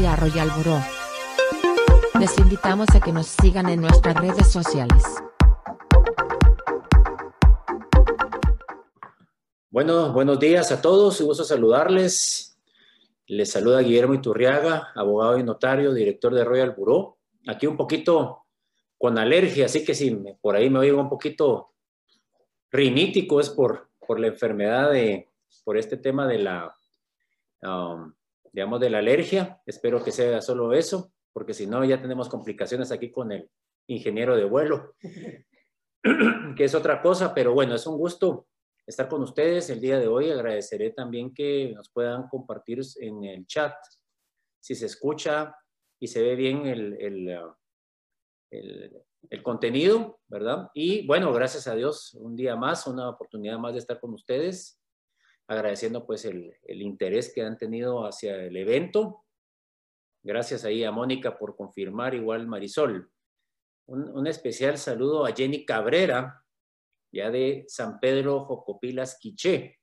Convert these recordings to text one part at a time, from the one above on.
Royal Bureau. Les invitamos a que nos sigan en nuestras redes sociales. Bueno, buenos días a todos, un gusto saludarles. Les saluda Guillermo Iturriaga, abogado y notario, director de Royal Bureau. Aquí un poquito con alergia, así que si por ahí me oigo un poquito rinítico es por, por la enfermedad de, por este tema de la, um, digamos, de la alergia. Espero que sea solo eso, porque si no ya tenemos complicaciones aquí con el ingeniero de vuelo, que es otra cosa, pero bueno, es un gusto estar con ustedes el día de hoy. Agradeceré también que nos puedan compartir en el chat si se escucha y se ve bien el, el, el, contenido, ¿verdad? Y bueno, gracias a Dios, un día más, una oportunidad más de estar con ustedes, agradeciendo pues el, el interés que han tenido hacia el evento. Gracias ahí a Mónica por confirmar, igual Marisol. Un, un especial saludo a Jenny Cabrera, ya de San Pedro Jocopilas, Quiché.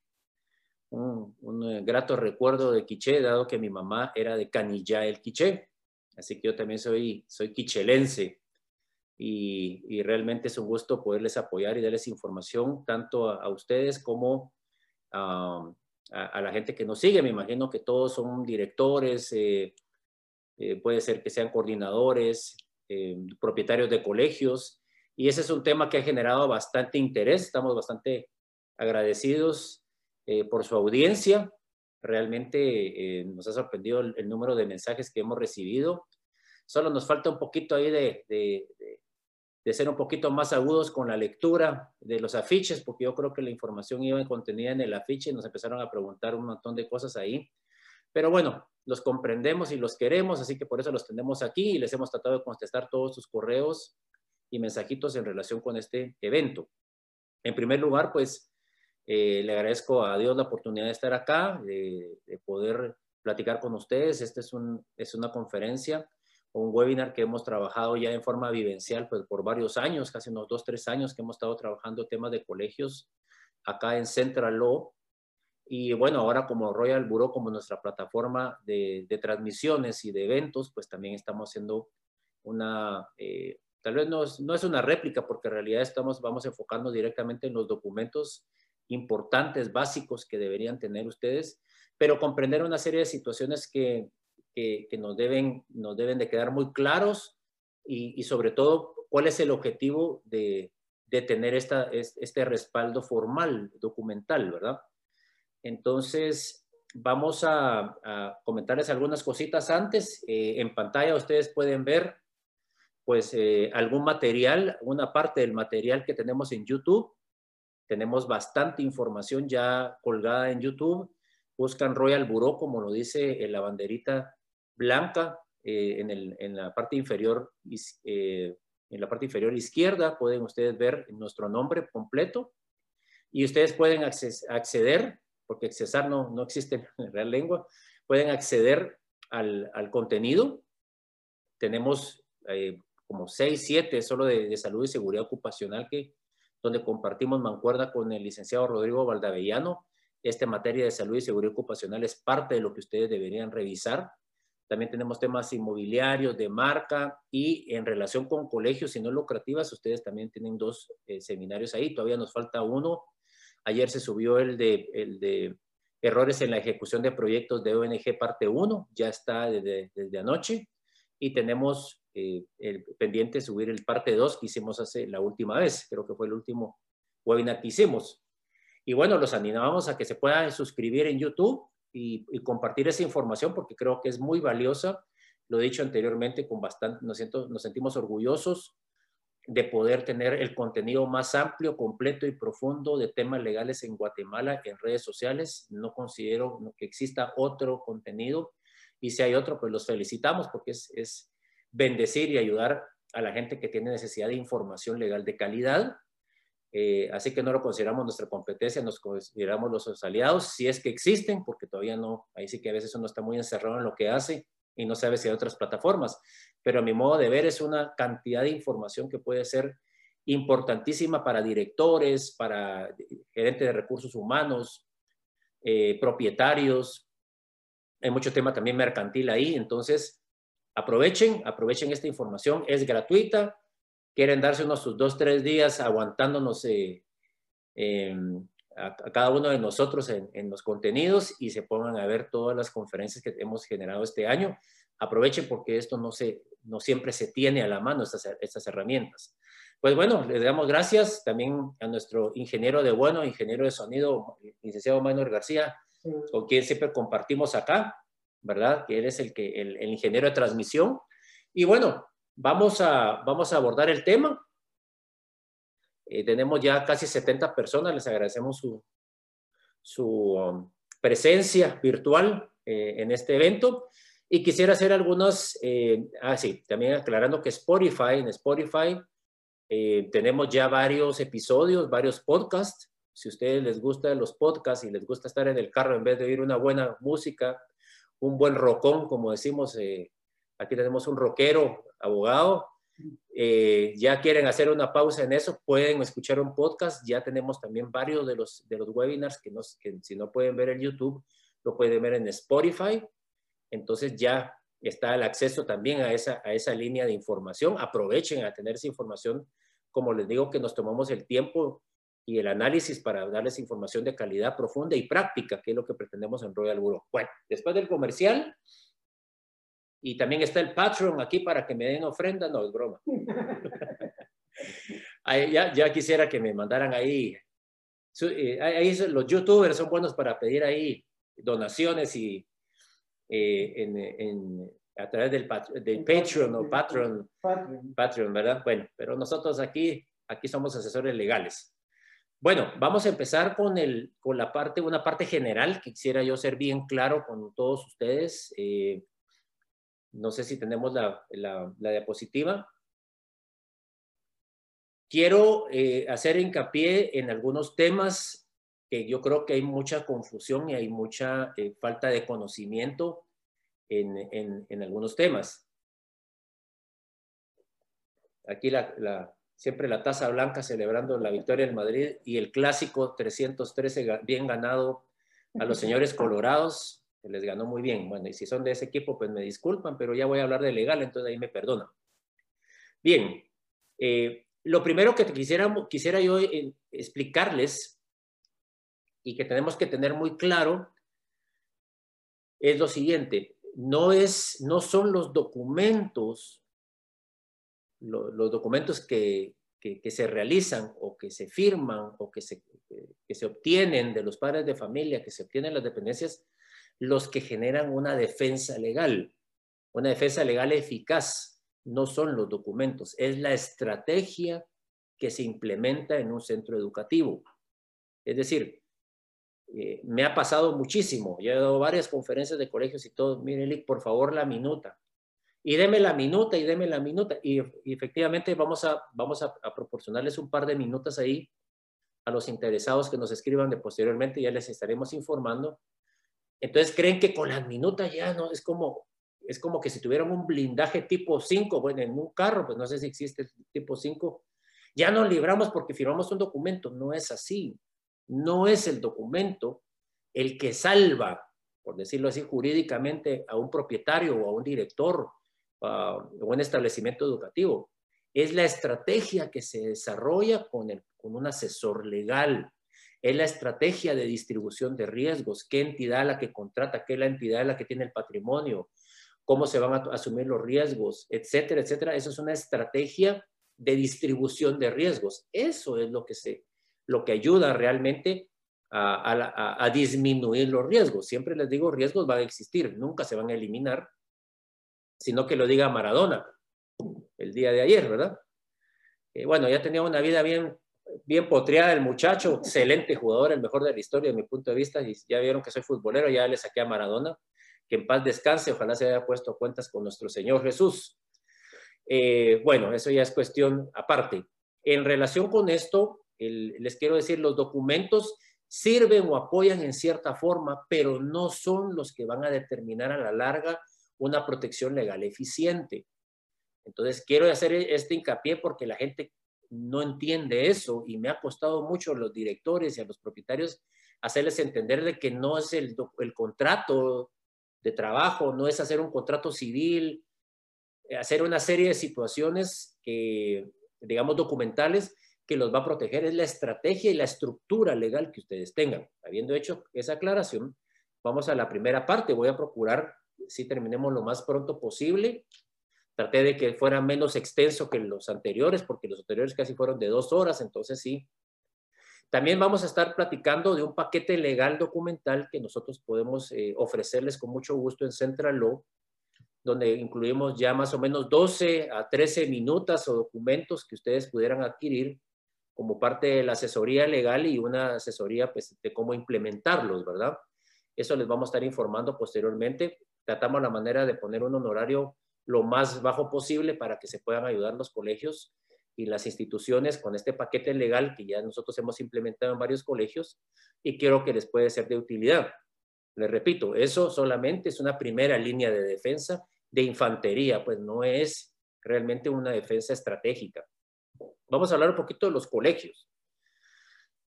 Un, un, grato recuerdo de Quiché, dado que mi mamá era de Canillá, el Quiché. Así que yo también soy, soy quichelense y, realmente es un gusto poderles apoyar y darles información tanto a, ustedes como a, la gente que nos sigue. Me imagino que todos son directores, eh, eh, puede ser que sean coordinadores, eh, propietarios de colegios y ese es un tema que ha generado bastante interés. Estamos bastante agradecidos por su audiencia. Realmente nos ha sorprendido el, número de mensajes que hemos recibido. Solo nos falta un poquito ahí de, de ser un poquito más agudos con la lectura de los afiches, porque yo creo que la información iba contenida en el afiche y nos empezaron a preguntar un montón de cosas ahí. Pero bueno, los comprendemos y los queremos, así que por eso los tenemos aquí y les hemos tratado de contestar todos sus correos y mensajitos en relación con este evento. En primer lugar, pues eh, le agradezco a Dios la oportunidad de estar acá, de, de poder platicar con ustedes. Esta es, un, es una conferencia un webinar que hemos trabajado ya en forma vivencial pues, por varios años, casi unos dos, tres años que hemos estado trabajando temas de colegios acá en Central Law. Y bueno, ahora como Royal Bureau, como nuestra plataforma de, transmisiones y de eventos, pues también estamos haciendo una, eh, tal vez no es, no es, una réplica, porque en realidad estamos, vamos enfocando directamente en los documentos importantes, básicos que deberían tener ustedes, pero comprender una serie de situaciones que que, nos, deben, nos deben de quedar muy claros y, sobre todo cuál es el objetivo de, de tener esta, este respaldo formal, documental, ¿verdad? Entonces, vamos a, comentarles algunas cositas antes. Eh, en pantalla ustedes pueden ver pues eh, algún material, una parte del material que tenemos en YouTube. Tenemos bastante información ya colgada en YouTube. Buscan Royal Bureau, como lo dice en la banderita blanca eh, en, la parte inferior, eh, en la parte inferior izquierda pueden ustedes ver nuestro nombre completo y ustedes pueden acceder, porque accesar no, no existe en real lengua, pueden acceder al, contenido. Tenemos eh, como seis, siete solo de, de, salud y seguridad ocupacional que donde compartimos mancuerda con el licenciado Rodrigo Valdavellano. Esta materia de salud y seguridad ocupacional es parte de lo que ustedes deberían revisar. También tenemos temas inmobiliarios, de marca y en relación con colegios y no lucrativas, ustedes también tienen dos eh, seminarios ahí. Todavía nos falta uno. Ayer se subió el de, el de errores en la ejecución de proyectos de ONG parte 1, ya está desde, anoche. Y tenemos eh, pendiente subir el parte 2 que hicimos hace la última vez, creo que fue el último webinar que hicimos. Y bueno, los animamos a que se puedan suscribir en YouTube y, compartir esa información porque creo que es muy valiosa. Lo he dicho anteriormente, con bastante, nos, nos sentimos orgullosos de poder tener el contenido más amplio, completo y profundo de temas legales en Guatemala en redes sociales. No considero que exista otro contenido y si hay otro, pues los felicitamos porque es, es bendecir y ayudar a la gente que tiene necesidad de información legal de calidad eh, así que no lo consideramos nuestra competencia, nos consideramos los aliados, si es que existen, porque todavía no, ahí sí que a veces uno está muy encerrado en lo que hace y no sabe si hay otras plataformas, pero a mi modo de ver es una cantidad de información que puede ser importantísima para directores, para gerentes de recursos humanos, eh, propietarios, hay mucho tema también mercantil ahí, entonces aprovechen, aprovechen esta información, es gratuita, quieren darse unos sus dos, tres días aguantándonos eh, em, a, cada uno de nosotros en, los contenidos y se pongan a ver todas las conferencias que hemos generado este año. Aprovechen porque esto no, se, no siempre se tiene a la mano, estas, estas herramientas. Pues bueno, le damos gracias también a nuestro ingeniero de bueno, ingeniero de sonido, licenciado Manuel García, con quien siempre compartimos acá, ¿verdad? Que él es el, que, el, ingeniero de transmisión. Y bueno, vamos a, vamos a abordar el tema. Eh, tenemos ya casi 70 personas, les agradecemos su, su um, presencia virtual eh, en este evento. Y quisiera hacer algunos, eh, ah, sí, también aclarando que Spotify, en Spotify eh, tenemos ya varios episodios, varios podcasts. Si a ustedes les gustan los podcasts y les gusta estar en el carro en vez de oír una buena música, un buen rocón, como decimos, eh, aquí tenemos un rockero, abogado, eh, ya quieren hacer una pausa en eso, pueden escuchar un podcast. Ya tenemos también varios de los, de los webinars que, nos, que si no pueden ver en YouTube, lo pueden ver en Spotify. Entonces ya está el acceso también a esa, a esa línea de información. Aprovechen a tener esa información, como les digo, que nos tomamos el tiempo y el análisis para darles información de calidad profunda y práctica, que es lo que pretendemos en Royal Bureau. Bueno, después del comercial, y también está el Patreon aquí para que me den ofrenda, no, es broma. ya, ya quisiera que me mandaran ahí. Eh, ahí los youtubers son buenos para pedir ahí donaciones y eh, en, a través del, del Patreon o Patreon, Patreon, ¿verdad? Bueno, pero nosotros aquí, aquí somos asesores legales. Bueno, vamos a empezar con, el, con la parte, una parte general que quisiera yo ser bien claro con todos ustedes. Eh, no sé si tenemos la, la, diapositiva. Quiero eh, hacer hincapié en algunos temas que yo creo que hay mucha confusión y hay mucha eh, falta de conocimiento en, en, algunos temas. Aquí la, siempre la taza blanca celebrando la victoria del Madrid y el clásico 313 bien ganado a los señores colorados, que les ganó muy bien. Bueno, y si son de ese equipo, pues me disculpan, pero ya voy a hablar de legal, entonces ahí me perdonan. Bien, eh, lo primero que quisiera, quisiera yo eh, explicarles y que tenemos que tener muy claro es lo siguiente, no, es, no son los documentos, los documentos que, que, se realizan o que se firman o que se, que se obtienen de los padres de familia, que se obtienen las dependencias, los que generan una defensa legal, una defensa legal eficaz. No son los documentos, es la estrategia que se implementa en un centro educativo. Es decir, eh, me ha pasado muchísimo. Yo he dado varias conferencias de colegios y todo. Miren, por favor, la minuta. Y deme la minuta y deme la minuta. Y, efectivamente vamos, a, vamos a, proporcionarles un par de minutas ahí a los interesados que nos escriban de posteriormente. Ya les estaremos informando. Entonces creen que con las minutas ya no es como es como que si tuvieran un blindaje tipo 5, bueno, en un carro, pues no sé si existe el tipo 5, ya nos libramos porque firmamos un documento. No es así no es el documento el que salva, por decirlo así, jurídicamente a un propietario o a un director o un establecimiento educativo. Es la estrategia que se desarrolla con, con un asesor legal. Es la estrategia de distribución de riesgos, qué entidad la que contrata, qué es la entidad la que tiene el patrimonio, cómo se van a asumir los riesgos, etcétera, etcétera. Eso es una estrategia de distribución de riesgos. Eso es lo que se lo que ayuda realmente a, disminuir los riesgos. Siempre les digo, riesgos van a existir, nunca se van a eliminar, sino que lo diga Maradona el día de ayer, ¿verdad? Eh, bueno, ya tenía una vida bien, bien potreada el muchacho, excelente jugador, el mejor de la historia, de mi punto de vista, y ya vieron que soy futbolero, ya le saqué a Maradona, que en paz descanse, ojalá se haya puesto cuentas con nuestro Señor Jesús. Eh, bueno, eso ya es cuestión aparte. En relación con esto, les quiero decir, los documentos sirven o apoyan en cierta forma, pero no son los que van a determinar a la larga una protección legal eficiente. Entonces, quiero hacer este hincapié porque la gente no entiende eso y me ha costado mucho a los directores y a los propietarios hacerles entender de que no es el, el contrato de trabajo, no es hacer un contrato civil, hacer una serie de situaciones que, digamos, documentales que los va a proteger, es la estrategia y la estructura legal que ustedes tengan. Habiendo hecho esa aclaración, vamos a la primera parte. Voy a procurar si terminemos lo más pronto posible. Traté de que fuera menos extenso que los anteriores, porque los anteriores casi fueron de dos horas, entonces sí. También vamos a estar platicando de un paquete legal documental que nosotros podemos eh, ofrecerles con mucho gusto en Central Law, donde incluimos ya más o menos 12 a 13 minutos o documentos que ustedes pudieran adquirir como parte de la asesoría legal y una asesoría pues, de cómo implementarlos, ¿verdad? Eso les vamos a estar informando posteriormente. Tratamos la manera de poner un honorario lo más bajo posible para que se puedan ayudar los colegios y las instituciones con este paquete legal que ya nosotros hemos implementado en varios colegios y quiero que les puede ser de utilidad. Les repito, eso solamente es una primera línea de defensa de infantería, pues no es realmente una defensa estratégica. Vamos a hablar un poquito de los colegios.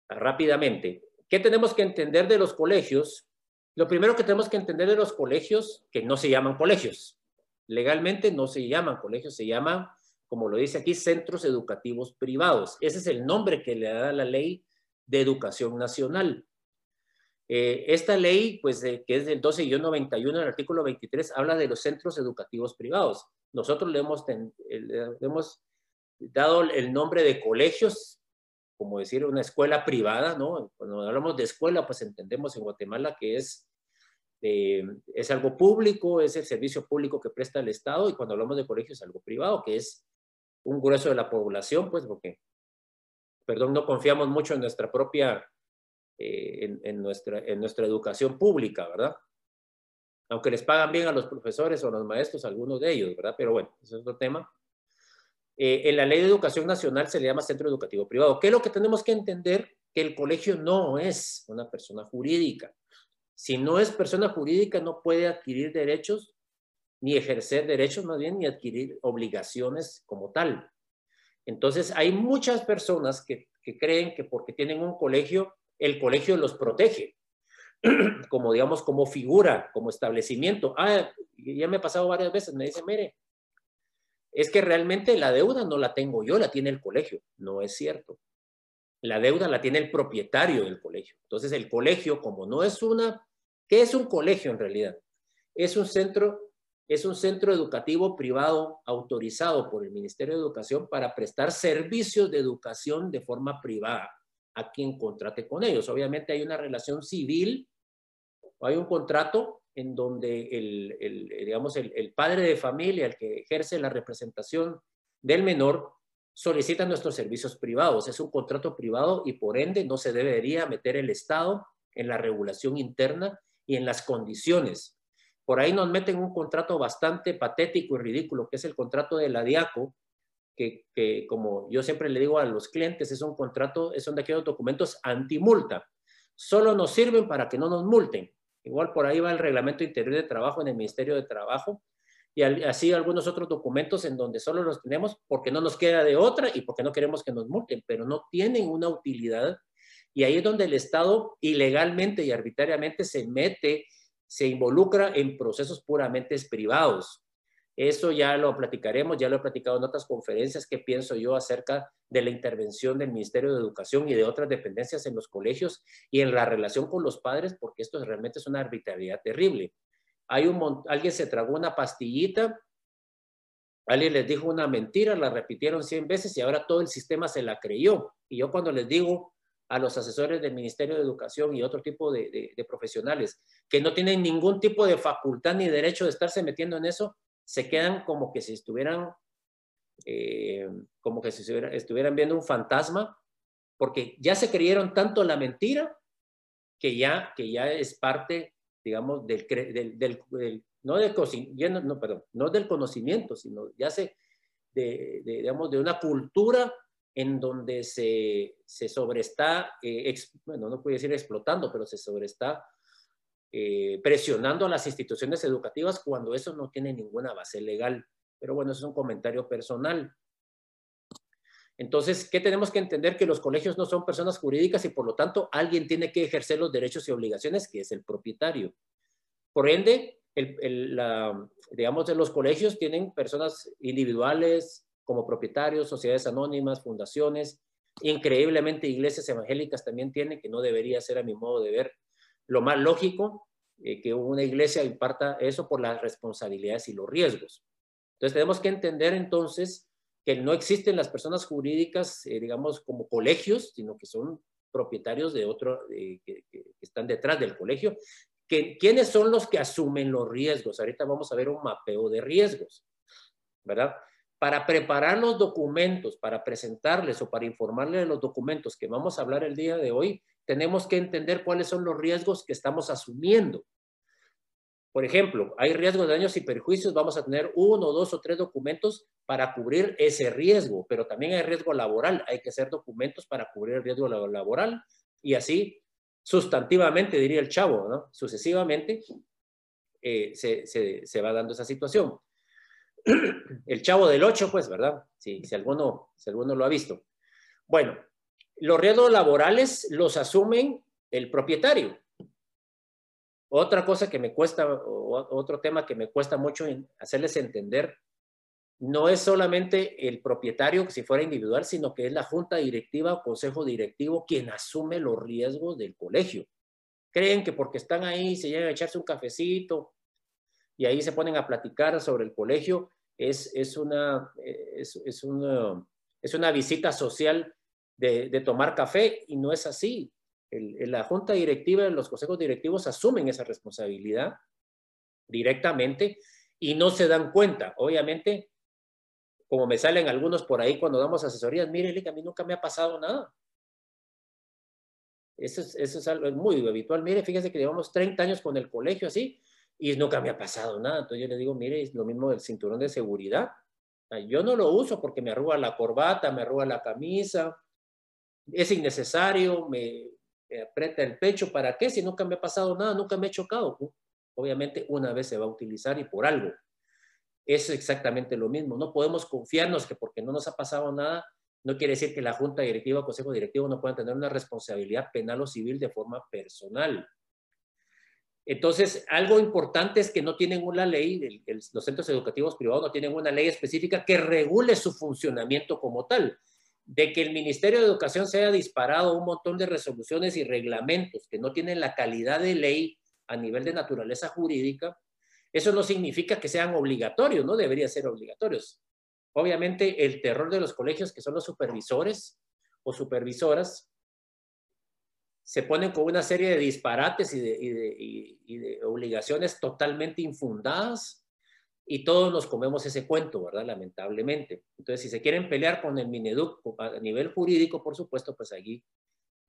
Rápidamente, ¿qué tenemos que entender de los colegios? Lo primero que tenemos que entender de los colegios, que no se llaman colegios, Legalmente no se llaman colegios, se llaman, como lo dice aquí, centros educativos privados. Ese es el nombre que le da la ley de educación nacional. Eh, esta ley, pues, que es del 12-91, el artículo 23, habla de los centros educativos privados. Nosotros le hemos, le hemos dado el nombre de colegios, como decir una escuela privada, ¿no? Cuando hablamos de escuela, pues entendemos en Guatemala que es eh, es algo público, es el servicio público que presta el Estado y cuando hablamos de colegios es algo privado, que es un grueso de la población, pues porque, perdón, no confiamos mucho en nuestra propia, eh, en, nuestra, en nuestra educación pública, ¿verdad? Aunque les pagan bien a los profesores o a los maestros, algunos de ellos, ¿verdad? Pero bueno, ese es otro tema. Eh, en la ley de educación nacional se le llama centro educativo privado. ¿Qué es lo que tenemos que entender? Que el colegio no es una persona jurídica. Si no es persona jurídica, no puede adquirir derechos, ni ejercer derechos más bien, ni adquirir obligaciones como tal. Entonces, hay muchas personas que, creen que porque tienen un colegio, el colegio los protege, como digamos, como figura, como establecimiento. Ah, ya me ha pasado varias veces, me dice, mire, es que realmente la deuda no la tengo yo, la tiene el colegio. No es cierto. La deuda la tiene el propietario del colegio. Entonces, el colegio, como no es una ¿Qué es un colegio en realidad? Es un centro, es un centro educativo privado autorizado por el Ministerio de Educación para prestar servicios de educación de forma privada a quien contrate con ellos. Obviamente hay una relación civil, hay un contrato en donde el, digamos, el, padre de familia, el que ejerce la representación del menor, solicita nuestros servicios privados. Es un contrato privado y por ende no se debería meter el Estado en la regulación interna y en las condiciones. Por ahí nos meten un contrato bastante patético y ridículo, que es el contrato de la DIACO, que, que, como yo siempre le digo a los clientes, es un contrato, son de aquellos documentos antimulta. Solo nos sirven para que no nos multen. Igual por ahí va el reglamento interior de trabajo en el Ministerio de Trabajo y así algunos otros documentos en donde solo los tenemos porque no nos queda de otra y porque no queremos que nos multen, pero no tienen una utilidad y ahí es donde el Estado ilegalmente y arbitrariamente se mete, se involucra en procesos puramente privados. Eso ya lo platicaremos, ya lo he platicado en otras conferencias que pienso yo acerca de la intervención del Ministerio de Educación y de otras dependencias en los colegios y en la relación con los padres, porque esto realmente es una arbitrariedad terrible. Hay un, alguien se tragó una pastillita, alguien les dijo una mentira, la repitieron 100 veces y ahora todo el sistema se la creyó. Y yo cuando les digo, a los asesores del Ministerio de Educación y otro tipo de, profesionales que no tienen ningún tipo de facultad ni derecho de estarse metiendo en eso, se quedan como que si estuvieran, eh, como que si estuvieran, viendo un fantasma, porque ya se creyeron tanto la mentira que ya, que ya es parte, digamos, del, del, no, del, no, perdón, no del conocimiento, sino ya se, de, digamos, de una cultura en donde se, se sobreestá, eh, bueno, no puedo decir explotando, pero se sobreestá eh, presionando a las instituciones educativas cuando eso no tiene ninguna base legal. Pero bueno, es un comentario personal. Entonces, ¿qué tenemos que entender? Que los colegios no son personas jurídicas y por lo tanto alguien tiene que ejercer los derechos y obligaciones, que es el propietario. Por ende, digamos, de los colegios tienen personas individuales como propietarios, sociedades anónimas, fundaciones, increíblemente iglesias evangélicas también tienen, que no debería ser a mi modo de ver lo más lógico, eh, que una iglesia imparta eso por las responsabilidades y los riesgos. Entonces tenemos que entender entonces que no existen las personas jurídicas, eh, digamos, como colegios, sino que son propietarios de otro, que, están detrás del colegio. Que, ¿Quiénes son los que asumen los riesgos? Ahorita vamos a ver un mapeo de riesgos, ¿verdad? Para preparar los documentos, para presentarles o para informarles de los documentos que vamos a hablar el día de hoy, tenemos que entender cuáles son los riesgos que estamos asumiendo. Por ejemplo, hay riesgo de daños y perjuicios, vamos a tener uno, dos o tres documentos para cubrir ese riesgo, pero también hay riesgo laboral, hay que hacer documentos para cubrir el riesgo laboral y así sustantivamente, diría el chavo. Sucesivamente eh, se, va dando esa situación. El chavo del 8, pues, ¿verdad? Si, alguno, si alguno lo ha visto. Bueno, los riesgos laborales los asumen el propietario, otra cosa que me cuesta, otro tema que me cuesta mucho hacerles entender, no es solamente el propietario, si fuera individual, sino que es la junta directiva o consejo directivo quien asume los riesgos del colegio. Creen que porque están ahí, se llegan a echarse un cafecito y ahí se ponen a platicar sobre el colegio, es, es, una, es, es una, es una visita social de, de tomar café y no es así la junta directiva, los consejos directivos asumen esa responsabilidad directamente y no se dan cuenta. Obviamente, como me salen algunos por ahí cuando damos asesorías, mire, a mí nunca me ha pasado nada. Eso es, eso es algo muy habitual. Mire, fíjese que llevamos 30 años con el colegio así y nunca me ha pasado nada. Entonces yo le digo, mire, es lo mismo del cinturón de seguridad. Yo no lo uso porque me arruga la corbata, me arruga la camisa, es innecesario, me, aprieta el pecho, ¿para qué? Si nunca me ha pasado nada, nunca me he chocado. Obviamente una vez se va a utilizar y por algo. Es exactamente lo mismo. No podemos confiarnos que porque no nos ha pasado nada, no quiere decir que la Junta Directiva o Consejo Directivo no puedan tener una responsabilidad penal o civil de forma personal. Entonces, algo importante es que no tienen una ley, los centros educativos privados no tienen una ley específica que regule su funcionamiento como tal de que el Ministerio de Educación se haya disparado un montón de resoluciones y reglamentos que no tienen la calidad de ley a nivel de naturaleza jurídica, eso no significa que sean obligatorios, no deberían ser obligatorios. Obviamente el terror de los colegios, que son los supervisores o supervisoras, se ponen con una serie de disparates y de, obligaciones totalmente infundadas y todos nos comemos ese cuento, ¿verdad? Lamentablemente. Entonces, si se quieren pelear con el Mineduc a nivel jurídico, por supuesto, pues allí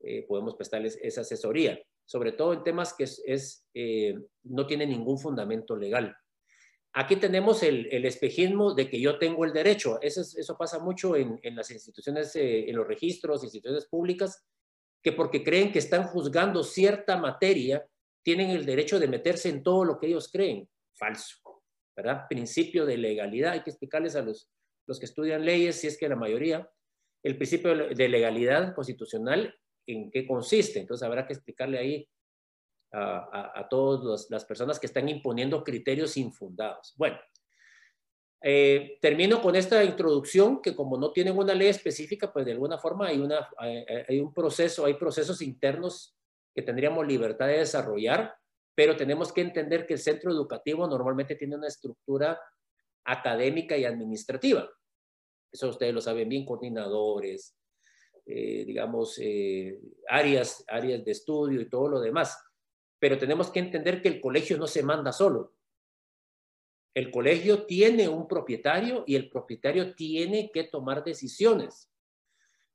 eh, podemos prestarles esa asesoría, sobre todo en temas que es, eh, no tienen ningún fundamento legal. Aquí tenemos el, espejismo de que yo tengo el derecho. Eso, eso pasa mucho en, las instituciones, eh, en los registros, instituciones públicas, que porque creen que están juzgando cierta materia, tienen el derecho de meterse en todo lo que ellos creen. Falso. ¿verdad? Principio de legalidad. Hay que explicarles a los, los que estudian leyes, si es que la mayoría, el principio de legalidad constitucional, en qué consiste. Entonces habrá que explicarle ahí a, a, todas las personas que están imponiendo criterios infundados. Bueno, eh, termino con esta introducción que como no tienen una ley específica, pues de alguna forma hay, una, hay un proceso, hay procesos internos que tendríamos libertad de desarrollar pero tenemos que entender que el centro educativo normalmente tiene una estructura académica y administrativa. Eso ustedes lo saben bien, coordinadores, eh, digamos, eh, áreas, áreas de estudio y todo lo demás. Pero tenemos que entender que el colegio no se manda solo. El colegio tiene un propietario y el propietario tiene que tomar decisiones.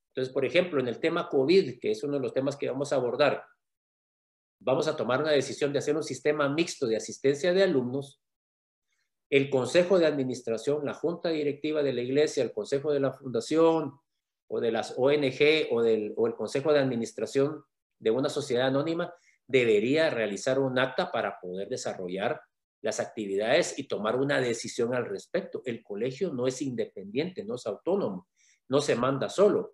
Entonces, por ejemplo, en el tema COVID, que es uno de los temas que vamos a abordar, vamos a tomar una decisión de hacer un sistema mixto de asistencia de alumnos, el Consejo de Administración, la Junta Directiva de la Iglesia, el Consejo de la Fundación o de las ONG o, del, o el Consejo de Administración de una sociedad anónima debería realizar un acta para poder desarrollar las actividades y tomar una decisión al respecto. El colegio no es independiente, no es autónomo, no se manda solo.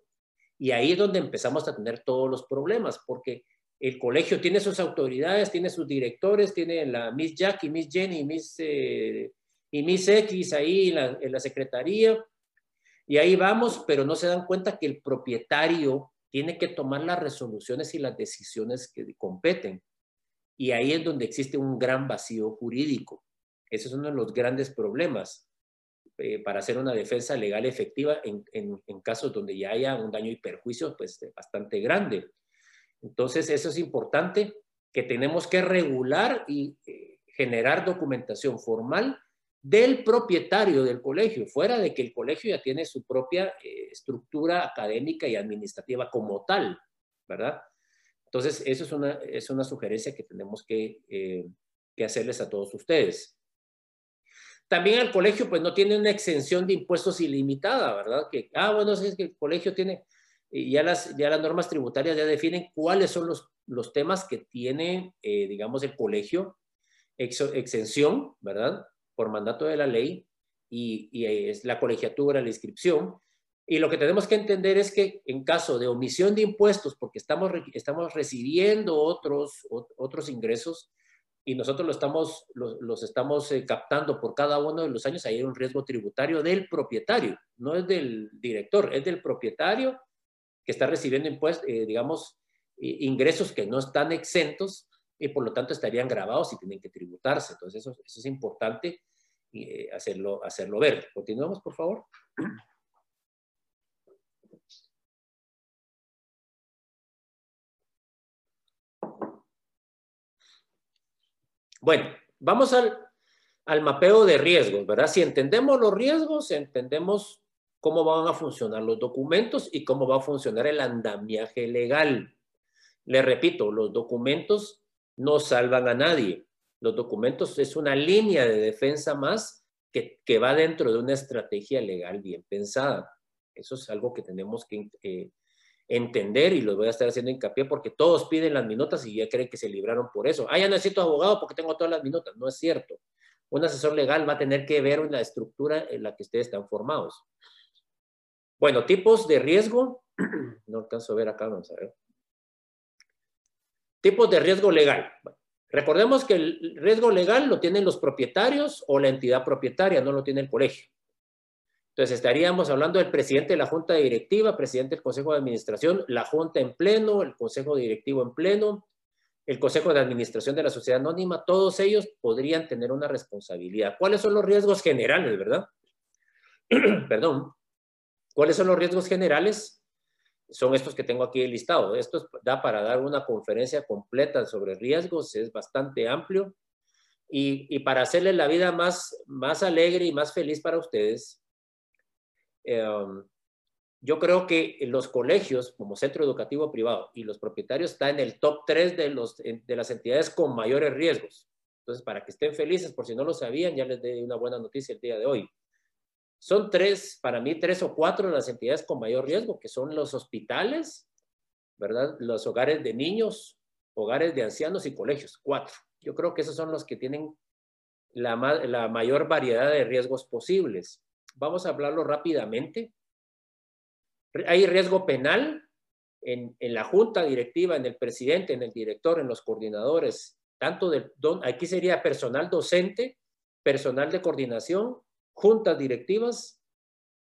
Y ahí es donde empezamos a tener todos los problemas, porque el colegio tiene sus autoridades, tiene sus directores, tiene la Miss Jackie, Miss Jenny, Miss, eh, y Miss X ahí en la secretaría. Y ahí vamos, pero no se dan cuenta que el propietario tiene que tomar las resoluciones y las decisiones que competen. Y ahí es donde existe un gran vacío jurídico. Ese es uno de los grandes problemas eh, para hacer una defensa legal efectiva en, casos donde ya haya un daño y perjuicio pues, bastante grande. Entonces, eso es importante, que tenemos que regular y eh, generar documentación formal del propietario del colegio, fuera de que el colegio ya tiene su propia eh, estructura académica y administrativa como tal, ¿verdad? Entonces, eso es una, es una sugerencia que tenemos que, eh, que hacerles a todos ustedes. También el colegio, pues, no tiene una exención de impuestos ilimitada, ¿verdad? Que, ah, bueno, es que el colegio tiene, ya las, ya las normas tributarias ya definen cuáles son los, los temas que tiene, eh, digamos, el colegio exención, ¿verdad? Por mandato de la ley y, y, es la colegiatura, la inscripción. Y lo que tenemos que entender es que en caso de omisión de impuestos, porque estamos, estamos recibiendo otros, otros ingresos y nosotros lo estamos, los, los estamos eh, captando por cada uno de los años, hay un riesgo tributario del propietario, no es del director, es del propietario que está recibiendo impuestos, eh, digamos, ingresos que no están exentos y por lo tanto estarían grabados y tienen que tributarse. Entonces eso, eso es importante eh, hacerlo, hacerlo ver. Continuamos, por favor. Bueno, vamos al, mapeo de riesgos, ¿verdad? Si entendemos los riesgos, entendemos cómo van a funcionar los documentos y cómo va a funcionar el andamiaje legal. Le repito, los documentos no salvan a nadie. Los documentos es una línea de defensa más que, que va dentro de una estrategia legal bien pensada. Eso es algo que tenemos que eh, entender y lo voy a estar haciendo hincapié porque todos piden las minutas y ya creen que se libraron por eso. Ah, ya necesito abogado porque tengo todas las minutas. No es cierto. Un asesor legal va a tener que ver la estructura en la que ustedes están formados. Bueno, tipos de riesgo. No alcanzo a ver acá, vamos a ver. Tipos de riesgo legal. recordemos que el riesgo legal lo tienen los propietarios o la entidad propietaria, no lo tiene el colegio. Entonces estaríamos hablando del presidente de la junta directiva, presidente del consejo de administración, la junta en pleno, el consejo directivo en pleno, el consejo de administración de la sociedad anónima, todos ellos podrían tener una responsabilidad. ¿Cuáles son los riesgos generales, verdad? Perdón. ¿Cuáles son los riesgos generales? Son estos que tengo aquí listado. Esto da para dar una conferencia completa sobre riesgos, es bastante amplio. Y, para hacerles la vida más, más alegre y más feliz para ustedes, em, yo creo que los colegios como centro educativo privado y los propietarios están en el top 3 de, los, de las entidades con mayores riesgos. Entonces, para que estén felices, por si no lo sabían, ya les doy una buena noticia el día de hoy. Son tres, para mí, tres o cuatro de las entidades con mayor riesgo, que son los hospitales, ¿verdad? Los hogares de niños, hogares de ancianos y colegios, cuatro. Yo creo que esos son los que tienen la, la mayor variedad de riesgos posibles. Vamos a hablarlo rápidamente. Hay riesgo penal en, la junta directiva, en el presidente, en el director, en los coordinadores, tanto de, aquí sería personal docente, personal de coordinación juntas directivas,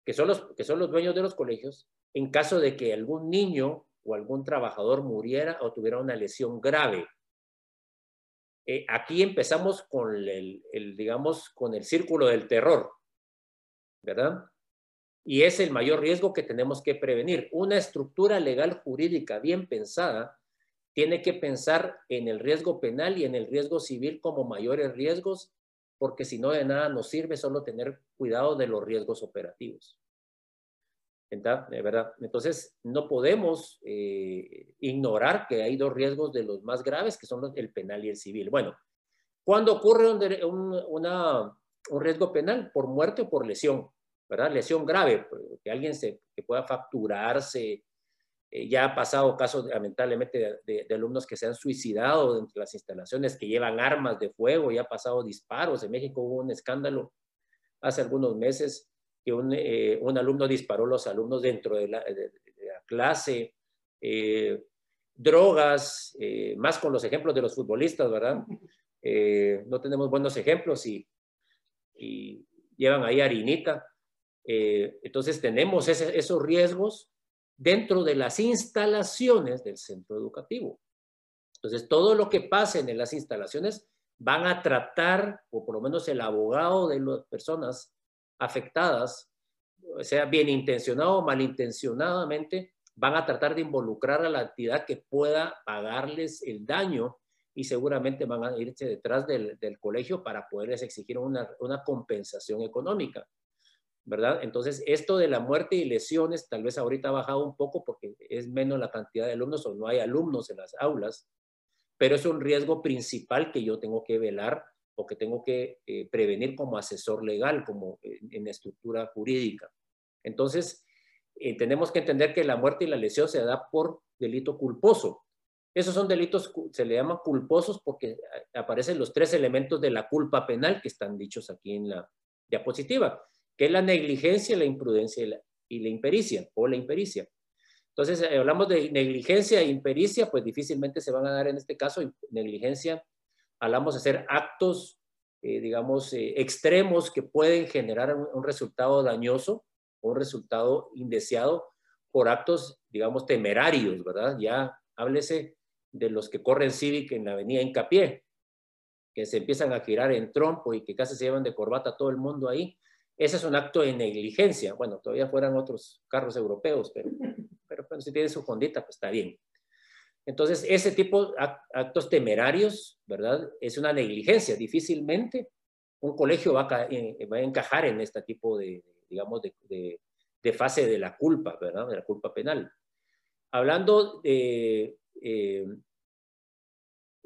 que son, los, que son los dueños de los colegios, en caso de que algún niño o algún trabajador muriera o tuviera una lesión grave. Eh, aquí empezamos con el, digamos, con el círculo del terror, ¿verdad? Y es el mayor riesgo que tenemos que prevenir. Una estructura legal jurídica bien pensada tiene que pensar en el riesgo penal y en el riesgo civil como mayores riesgos porque si no de nada nos sirve solo tener cuidado de los riesgos operativos. ¿verdad? Entonces, no podemos eh, ignorar que hay dos riesgos de los más graves, que son el penal y el civil. Bueno, ¿cuándo ocurre un, una, un riesgo penal? Por muerte o por lesión, ¿verdad? Lesión grave, que alguien se, que pueda fracturarse, eh, ya ha pasado casos, lamentablemente, de, alumnos que se han suicidado dentro de las instalaciones, que llevan armas de fuego, ya ha pasado disparos. En México hubo un escándalo hace algunos meses que un, eh, un alumno disparó a los alumnos dentro de la, de, la clase. Eh, drogas, eh, más con los ejemplos de los futbolistas, ¿verdad? Eh, no tenemos buenos ejemplos y, y llevan ahí harinita. Eh, entonces tenemos esos riesgos dentro de las instalaciones del centro educativo. Entonces todo lo que pase en las instalaciones van a tratar, o por lo menos el abogado de las personas afectadas, sea bien intencionado o malintencionadamente, van a tratar de involucrar a la entidad que pueda pagarles el daño y seguramente van a irse detrás del, colegio para poderles exigir una, compensación económica, ¿verdad? Entonces, esto de la muerte y lesiones tal vez ahorita ha bajado un poco porque es menos la cantidad de alumnos o no hay alumnos en las aulas, pero es un riesgo principal que yo tengo que velar o que tengo que eh, prevenir como asesor legal, como en, en estructura jurídica. Entonces, eh, tenemos que entender que la muerte y la lesión se da por delito culposo. Esos son delitos, se le llaman culposos porque aparecen los tres elementos de la culpa penal que están dichos aquí en la diapositiva, que es la negligencia, la imprudencia y la, impericia, o la impericia. Entonces, eh, hablamos de negligencia e impericia, pues difícilmente se van a dar en este caso. Negligencia, hablamos de hacer actos, eh, digamos, extremos que pueden generar un resultado dañoso un resultado indeseado por actos, digamos, temerarios, ¿verdad? Ya háblese de los que corren Civic en la avenida Incapié, que se empiezan a girar en trompo y que casi se llevan de corbata a todo el mundo ahí. Ese es un acto de negligencia. Bueno, todavía fueran otros carros europeos, pero, pero, si tienen su fondita, pues está bien. Entonces, ese tipo de actos temerarios, ¿verdad? Es una negligencia. Difícilmente un colegio va a, eh, va a encajar en este tipo de, digamos, de, fase de la culpa, ¿verdad? De la culpa penal. Hablando de eh,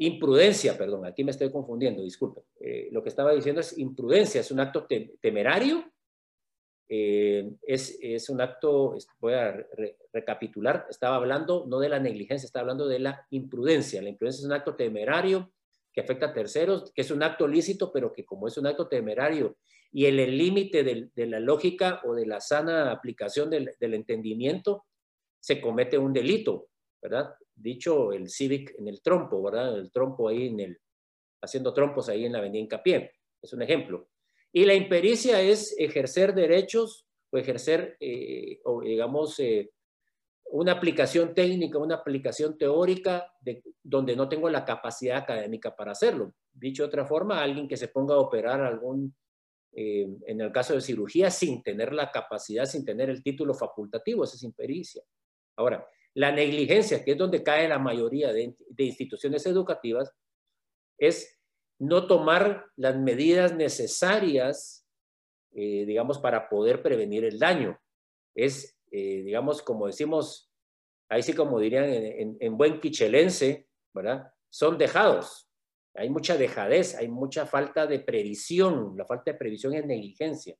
imprudencia, perdón, aquí me estoy confundiendo, disculpe. Eh, lo que estaba diciendo es imprudencia, es un acto temerario, eh, es, un acto, voy a recapitular, estaba hablando no de la negligencia, estaba hablando de la imprudencia. La imprudencia es un acto temerario que afecta a terceros, que es un acto lícito, pero que como es un acto temerario y en el límite de, la lógica o de la sana aplicación del, entendimiento, se comete un delito, ¿verdad? Dicho el Civic en el trompo, ¿verdad? El trompo ahí en el, haciendo trompos ahí en la avenida Incapié, es un ejemplo. Y la impericia es ejercer derechos o ejercer, eh, o digamos, eh, una aplicación técnica, una aplicación teórica de, donde no tengo la capacidad académica para hacerlo. Dicho de otra forma, alguien que se ponga a operar algún eh, en el caso de cirugía, sin tener la capacidad, sin tener el título facultativo, esa es impericia. Ahora, la negligencia, que es donde cae la mayoría de, instituciones educativas, es no tomar las medidas necesarias, eh, digamos, para poder prevenir el daño. Es, eh, digamos, como decimos, ahí sí como dirían en, en buen quichelense, ¿verdad? Son dejados, hay mucha dejadez, hay mucha falta de previsión. La falta de previsión es negligencia.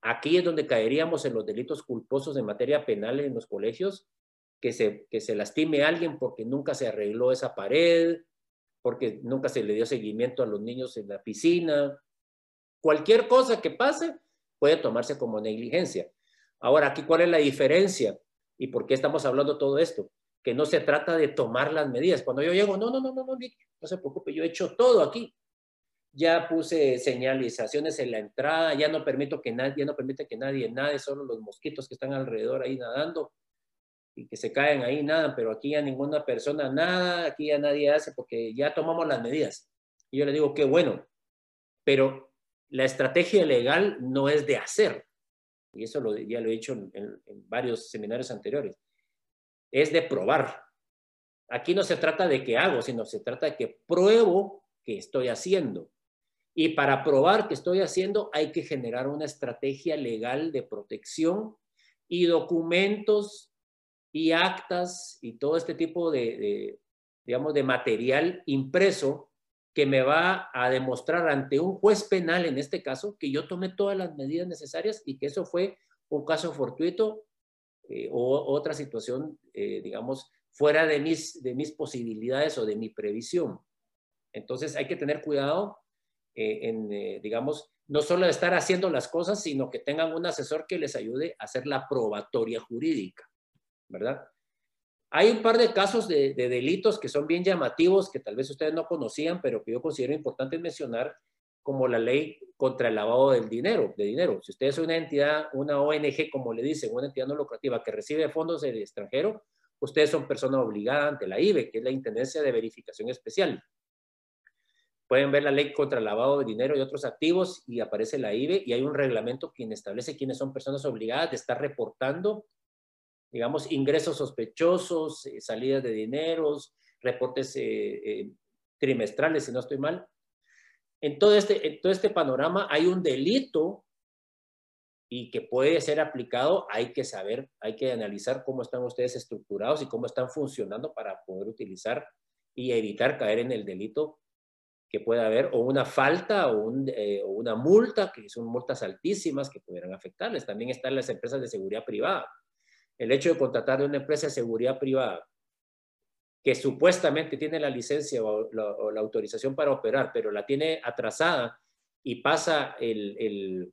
Aquí es donde caeríamos en los delitos culposos en materia penal en los colegios, que se, que se lastime a alguien porque nunca se arregló esa pared, porque nunca se le dio seguimiento a los niños en la piscina. Cualquier cosa que pase puede tomarse como negligencia. Ahora, aquí, ¿cuál es la diferencia? ¿Y por qué estamos hablando todo esto? Que no se trata de tomar las medidas. Cuando yo llego, no, no, no, no, no, no se preocupe, yo he hecho todo aquí. Ya puse señalizaciones en la entrada, ya no permito que nadie, ya no permite que nadie nade, solo los mosquitos que están alrededor ahí nadando y que se caen ahí nada, pero aquí ya ninguna persona nada, aquí ya nadie hace porque ya tomamos las medidas. Y yo le digo, qué bueno, pero la estrategia legal no es de hacer, y eso lo, ya lo he dicho en, en varios seminarios anteriores, es de probar. Aquí no se trata de qué hago, sino se trata de que pruebo que estoy haciendo. Y para probar que estoy haciendo hay que generar una estrategia legal de protección y documentos y actas y todo este tipo de, digamos, de material impreso que me va a demostrar ante un juez penal, en este caso, que yo tomé todas las medidas necesarias y que eso fue un caso fortuito eh, o otra situación, eh, digamos, fuera de mis, de mis posibilidades o de mi previsión. Entonces hay que tener cuidado eh, en, digamos, no solo estar haciendo las cosas, sino que tengan un asesor que les ayude a hacer la probatoria jurídica, ¿verdad? Hay un par de casos de, delitos que son bien llamativos, que tal vez ustedes no conocían, pero que yo considero importante mencionar, como la ley contra el lavado del dinero, de dinero. Si usted es una entidad, una ONG, como le dicen, una entidad no lucrativa que recibe fondos del extranjero, ustedes son personas obligadas ante la IBE, que es la Intendencia de Verificación Especial. Pueden ver la ley contra el lavado de dinero y otros activos y aparece la IBE y hay un reglamento que establece quiénes son personas obligadas de estar reportando digamos, ingresos sospechosos, eh, salidas de dineros, reportes eh, eh, trimestrales, si no estoy mal. En todo, este, en todo este panorama hay un delito y que puede ser aplicado, hay que saber, hay que analizar cómo están ustedes estructurados y cómo están funcionando para poder utilizar y evitar caer en el delito que pueda haber, o una falta o, o una multa, que son multas altísimas que pudieran afectarles. También están las empresas de seguridad privada el hecho de contratar de una empresa de seguridad privada que supuestamente tiene la licencia o la, autorización para operar, pero la tiene atrasada y pasa el,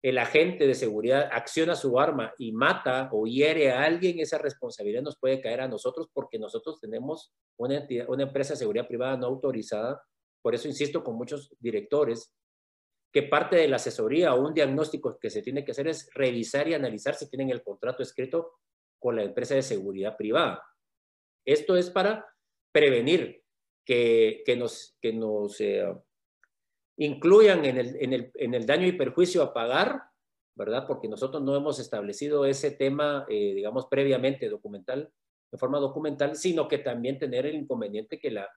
el, agente de seguridad, acciona su arma y mata o hiere a alguien, esa responsabilidad nos puede caer a nosotros porque nosotros tenemos una, una empresa de seguridad privada no autorizada. Por eso insisto con muchos directores que parte de la asesoría o un diagnóstico que se tiene que hacer es revisar y analizar si tienen el contrato escrito con la empresa de seguridad privada. Esto es para prevenir que, nos, que nos eh, incluyan en el, en, el, en el, daño y perjuicio a pagar, ¿verdad? Porque nosotros no hemos establecido ese tema, eh, digamos, previamente documental, de forma documental, sino que también tener el inconveniente que la,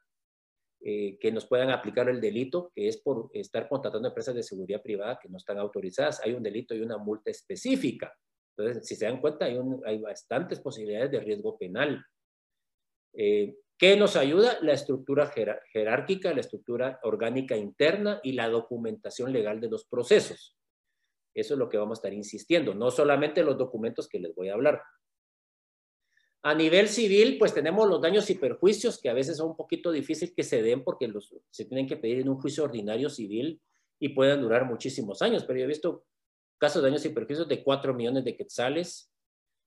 eh, que nos puedan aplicar el delito, que es por estar contratando empresas de seguridad privada que no están autorizadas. Hay un delito y una multa específica. Entonces, si se dan cuenta, hay, hay bastantes posibilidades de riesgo penal. Eh, ¿Qué nos ayuda? La estructura jerárquica, la estructura orgánica interna y la documentación legal de los procesos. Eso es lo que vamos a estar insistiendo, no solamente los documentos que les voy a hablar. A nivel civil, pues tenemos los daños y perjuicios que a veces son un poquito difícil que se den porque los, se tienen que pedir en un juicio ordinario civil y pueden durar muchísimos años. Pero yo he visto casos de daños y perjuicios de 4 millones de quetzales,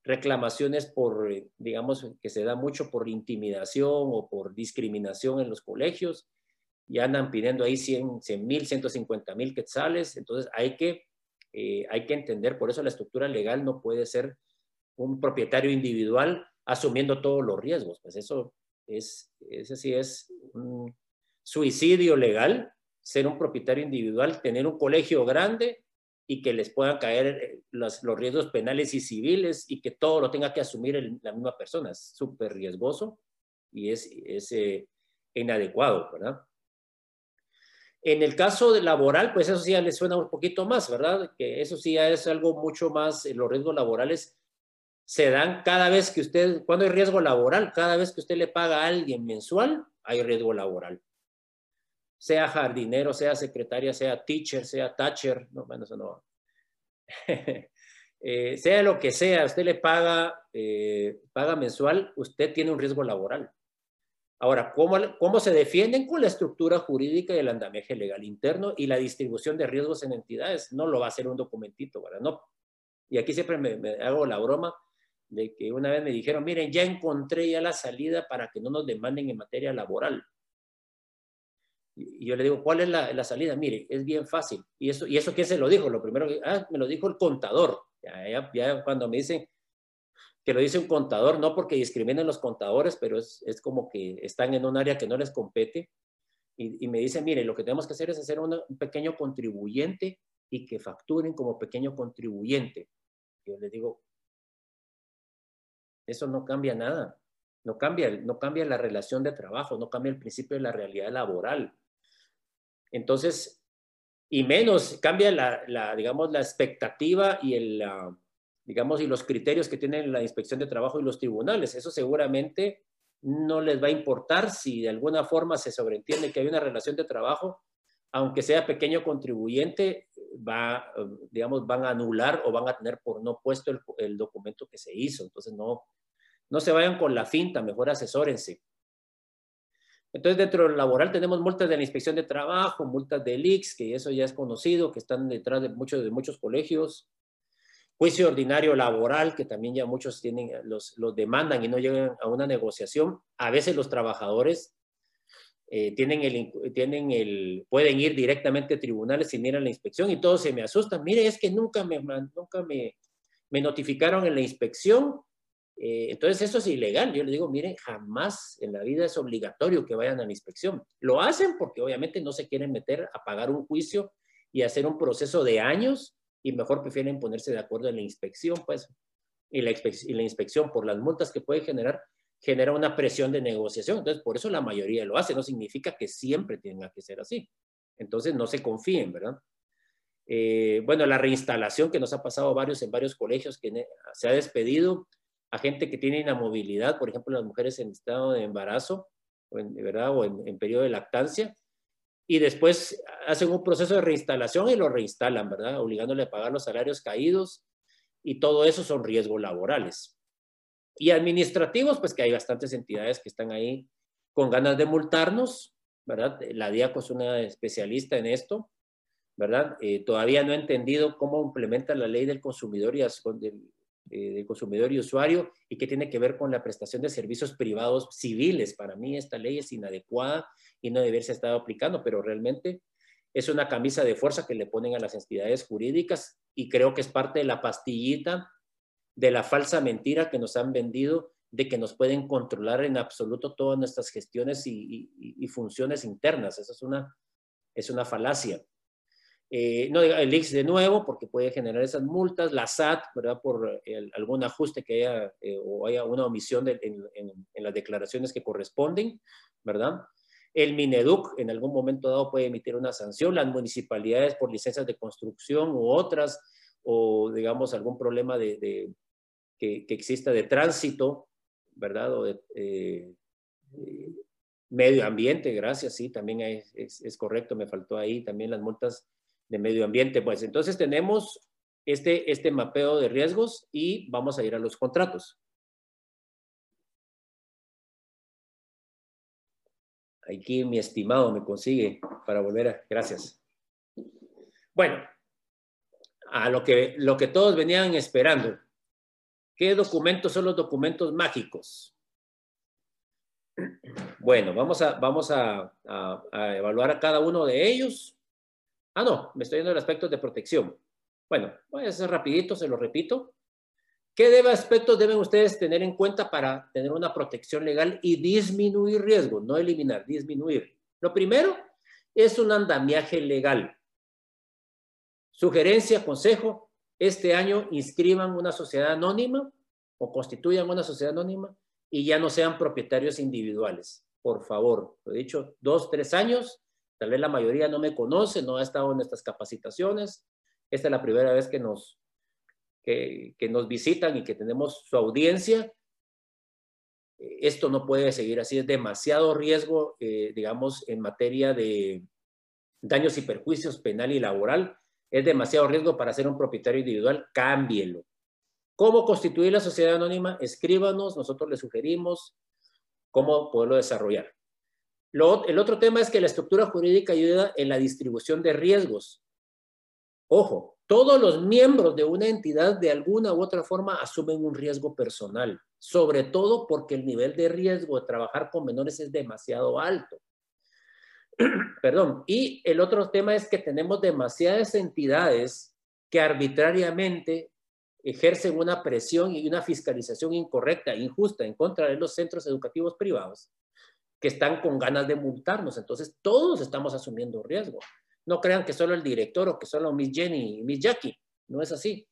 reclamaciones por, digamos, que se da mucho por intimidación o por discriminación en los colegios y andan pidiendo ahí 100 mil, 150 mil quetzales. Entonces hay que, eh, hay que entender, por eso la estructura legal no puede ser un propietario individual asumiendo todos los riesgos. Pues eso es, ese sí es un suicidio legal, ser un propietario individual, tener un colegio grande y que les puedan caer los, los riesgos penales y civiles y que todo lo tenga que asumir la misma persona. Es súper riesgoso y es, es eh, inadecuado, ¿verdad? En el caso de laboral, pues eso sí ya les suena un poquito más, ¿verdad? Que eso sí ya es algo mucho más, eh, los riesgos laborales se dan cada vez que usted, cuando hay riesgo laboral, cada vez que usted le paga a alguien mensual, hay riesgo laboral. Sea jardinero, sea secretaria, sea teacher, sea toucher, no, bueno, eso no. Eh, sea lo que sea, usted le paga, eh, paga mensual, usted tiene un riesgo laboral. Ahora, ¿cómo, ¿cómo se defienden con la estructura jurídica y el andamiaje legal interno y la distribución de riesgos en entidades? No lo va a hacer un documentito, ¿verdad? No. Y aquí siempre me hago la broma de que una vez me dijeron, miren, ya encontré ya la salida para que no nos demanden en materia laboral. Y yo le digo, ¿cuál es la, salida? Mire, es bien fácil. ¿Y eso, ¿Y eso quién se lo dijo? Lo primero que, ah, me lo dijo el contador. Ya, ya, cuando me dicen que lo dice un contador, no porque discriminen los contadores, pero es, es como que están en un área que no les compete. Y, y me dicen, mire, lo que tenemos que hacer es hacer un pequeño contribuyente y que facturen como pequeño contribuyente. Yo les digo, eso no cambia nada. No cambia, no cambia la relación de trabajo, no cambia el principio de la realidad laboral. Entonces, y menos cambia la, digamos, la expectativa y el, digamos, y los criterios que tienen la inspección de trabajo y los tribunales. Eso seguramente no les va a importar si de alguna forma se sobreentiende que hay una relación de trabajo, aunque sea pequeño contribuyente, va, digamos, van a anular o van a tener por no puesto el, documento que se hizo. Entonces, no, no se vayan con la finta, mejor asesórense. Entonces, dentro del laboral tenemos multas de la inspección de trabajo, multas del IX, que eso ya es conocido, que están detrás de muchos, de muchos colegios. juicio ordinario laboral, que también ya muchos tienen, los, los demandan y no llegan a una negociación. A veces los trabajadores eh, tienen el, tienen el, pueden ir directamente a tribunales sin ir a la inspección y todos se me asustan. Mire, es que nunca me, nunca me, me notificaron en la inspección. Eh, entonces eso es ilegal. Yo les digo, miren, jamás en la vida es obligatorio que vayan a la inspección. Lo hacen porque obviamente no se quieren meter a pagar un juicio y hacer un proceso de años y mejor prefieren ponerse de acuerdo en la inspección, pues, y la, y la inspección por las multas que puede generar, genera una presión de negociación. Entonces, por eso la mayoría lo hace. No significa que siempre tenga que ser así. Entonces, no se confíen, ¿verdad? Eh, bueno, la reinstalación que nos ha pasado varios en varios colegios, que se ha despedido a gente que tiene inamovilidad, por ejemplo, las mujeres en estado de embarazo, ¿verdad? O en, en periodo de lactancia, y después hacen un proceso de reinstalación y lo reinstalan, ¿verdad? Obligándole a pagar los salarios caídos y todo eso son riesgos laborales. Y administrativos, pues que hay bastantes entidades que están ahí con ganas de multarnos, ¿verdad? La DIACO es una especialista en esto, ¿verdad? Eh, todavía no he entendido cómo implementa la ley del consumidor y eh, del consumidor y usuario y qué tiene que ver con la prestación de servicios privados civiles. Para mí esta ley es inadecuada y no debería ser estado aplicando, pero realmente es una camisa de fuerza que le ponen a las entidades jurídicas y creo que es parte de la pastillita de la falsa mentira que nos han vendido de que nos pueden controlar en absoluto todas nuestras gestiones y, funciones internas. Esa es una, es una falacia. Eh, no el IX de nuevo, porque puede generar esas multas, la SAT, ¿verdad? Por algún ajuste que haya eh, o haya una omisión en, en, las declaraciones que corresponden, ¿verdad? El Mineduc en algún momento dado puede emitir una sanción, las municipalidades por licencias de construcción u otras, o digamos algún problema de, que, exista de tránsito, ¿verdad? O de eh, medio ambiente, gracias, sí, también es, es, correcto, me faltó ahí también las multas de medio ambiente. Pues entonces tenemos este, este mapeo de riesgos y vamos a ir a los contratos. Aquí mi estimado me consigue para volver a... Gracias. Bueno, a lo que, lo que todos venían esperando. ¿Qué documentos son los documentos mágicos? Bueno, vamos a, vamos a, evaluar a cada uno de ellos Ah, no, me estoy yendo al aspecto de protección. Bueno, voy a hacer rapidito, se lo repito. ¿Qué debe aspectos deben ustedes tener en cuenta para tener una protección legal y disminuir riesgos? No eliminar, disminuir. Lo primero es un andamiaje legal. Sugerencia, consejo, este año inscriban una sociedad anónima o constituyan una sociedad anónima y ya no sean propietarios individuales. Por favor, lo he dicho, dos, tres años Tal vez la mayoría no me conoce, no ha estado en estas capacitaciones. Esta es la primera vez que nos, que, nos visitan y que tenemos su audiencia. Esto no puede seguir así, es demasiado riesgo, eh, digamos, en materia de daños y perjuicios penal y laboral. Es demasiado riesgo para ser un propietario individual, cámbielo. ¿Cómo constituir la sociedad anónima? Escríbanos, nosotros le sugerimos cómo poderlo desarrollar el otro tema es que la estructura jurídica ayuda en la distribución de riesgos. Ojo, todos los miembros de una entidad de alguna u otra forma asumen un riesgo personal, sobre todo porque el nivel de riesgo de trabajar con menores es demasiado alto. Perdón. Y el otro tema es que tenemos demasiadas entidades que arbitrariamente ejercen una presión y una fiscalización incorrecta, injusta en contra de los centros educativos privados que están con ganas de multarnos. Entonces, todos estamos asumiendo riesgo. No crean que solo el director o que solo Miss Jenny y Miss Jackie. No es así.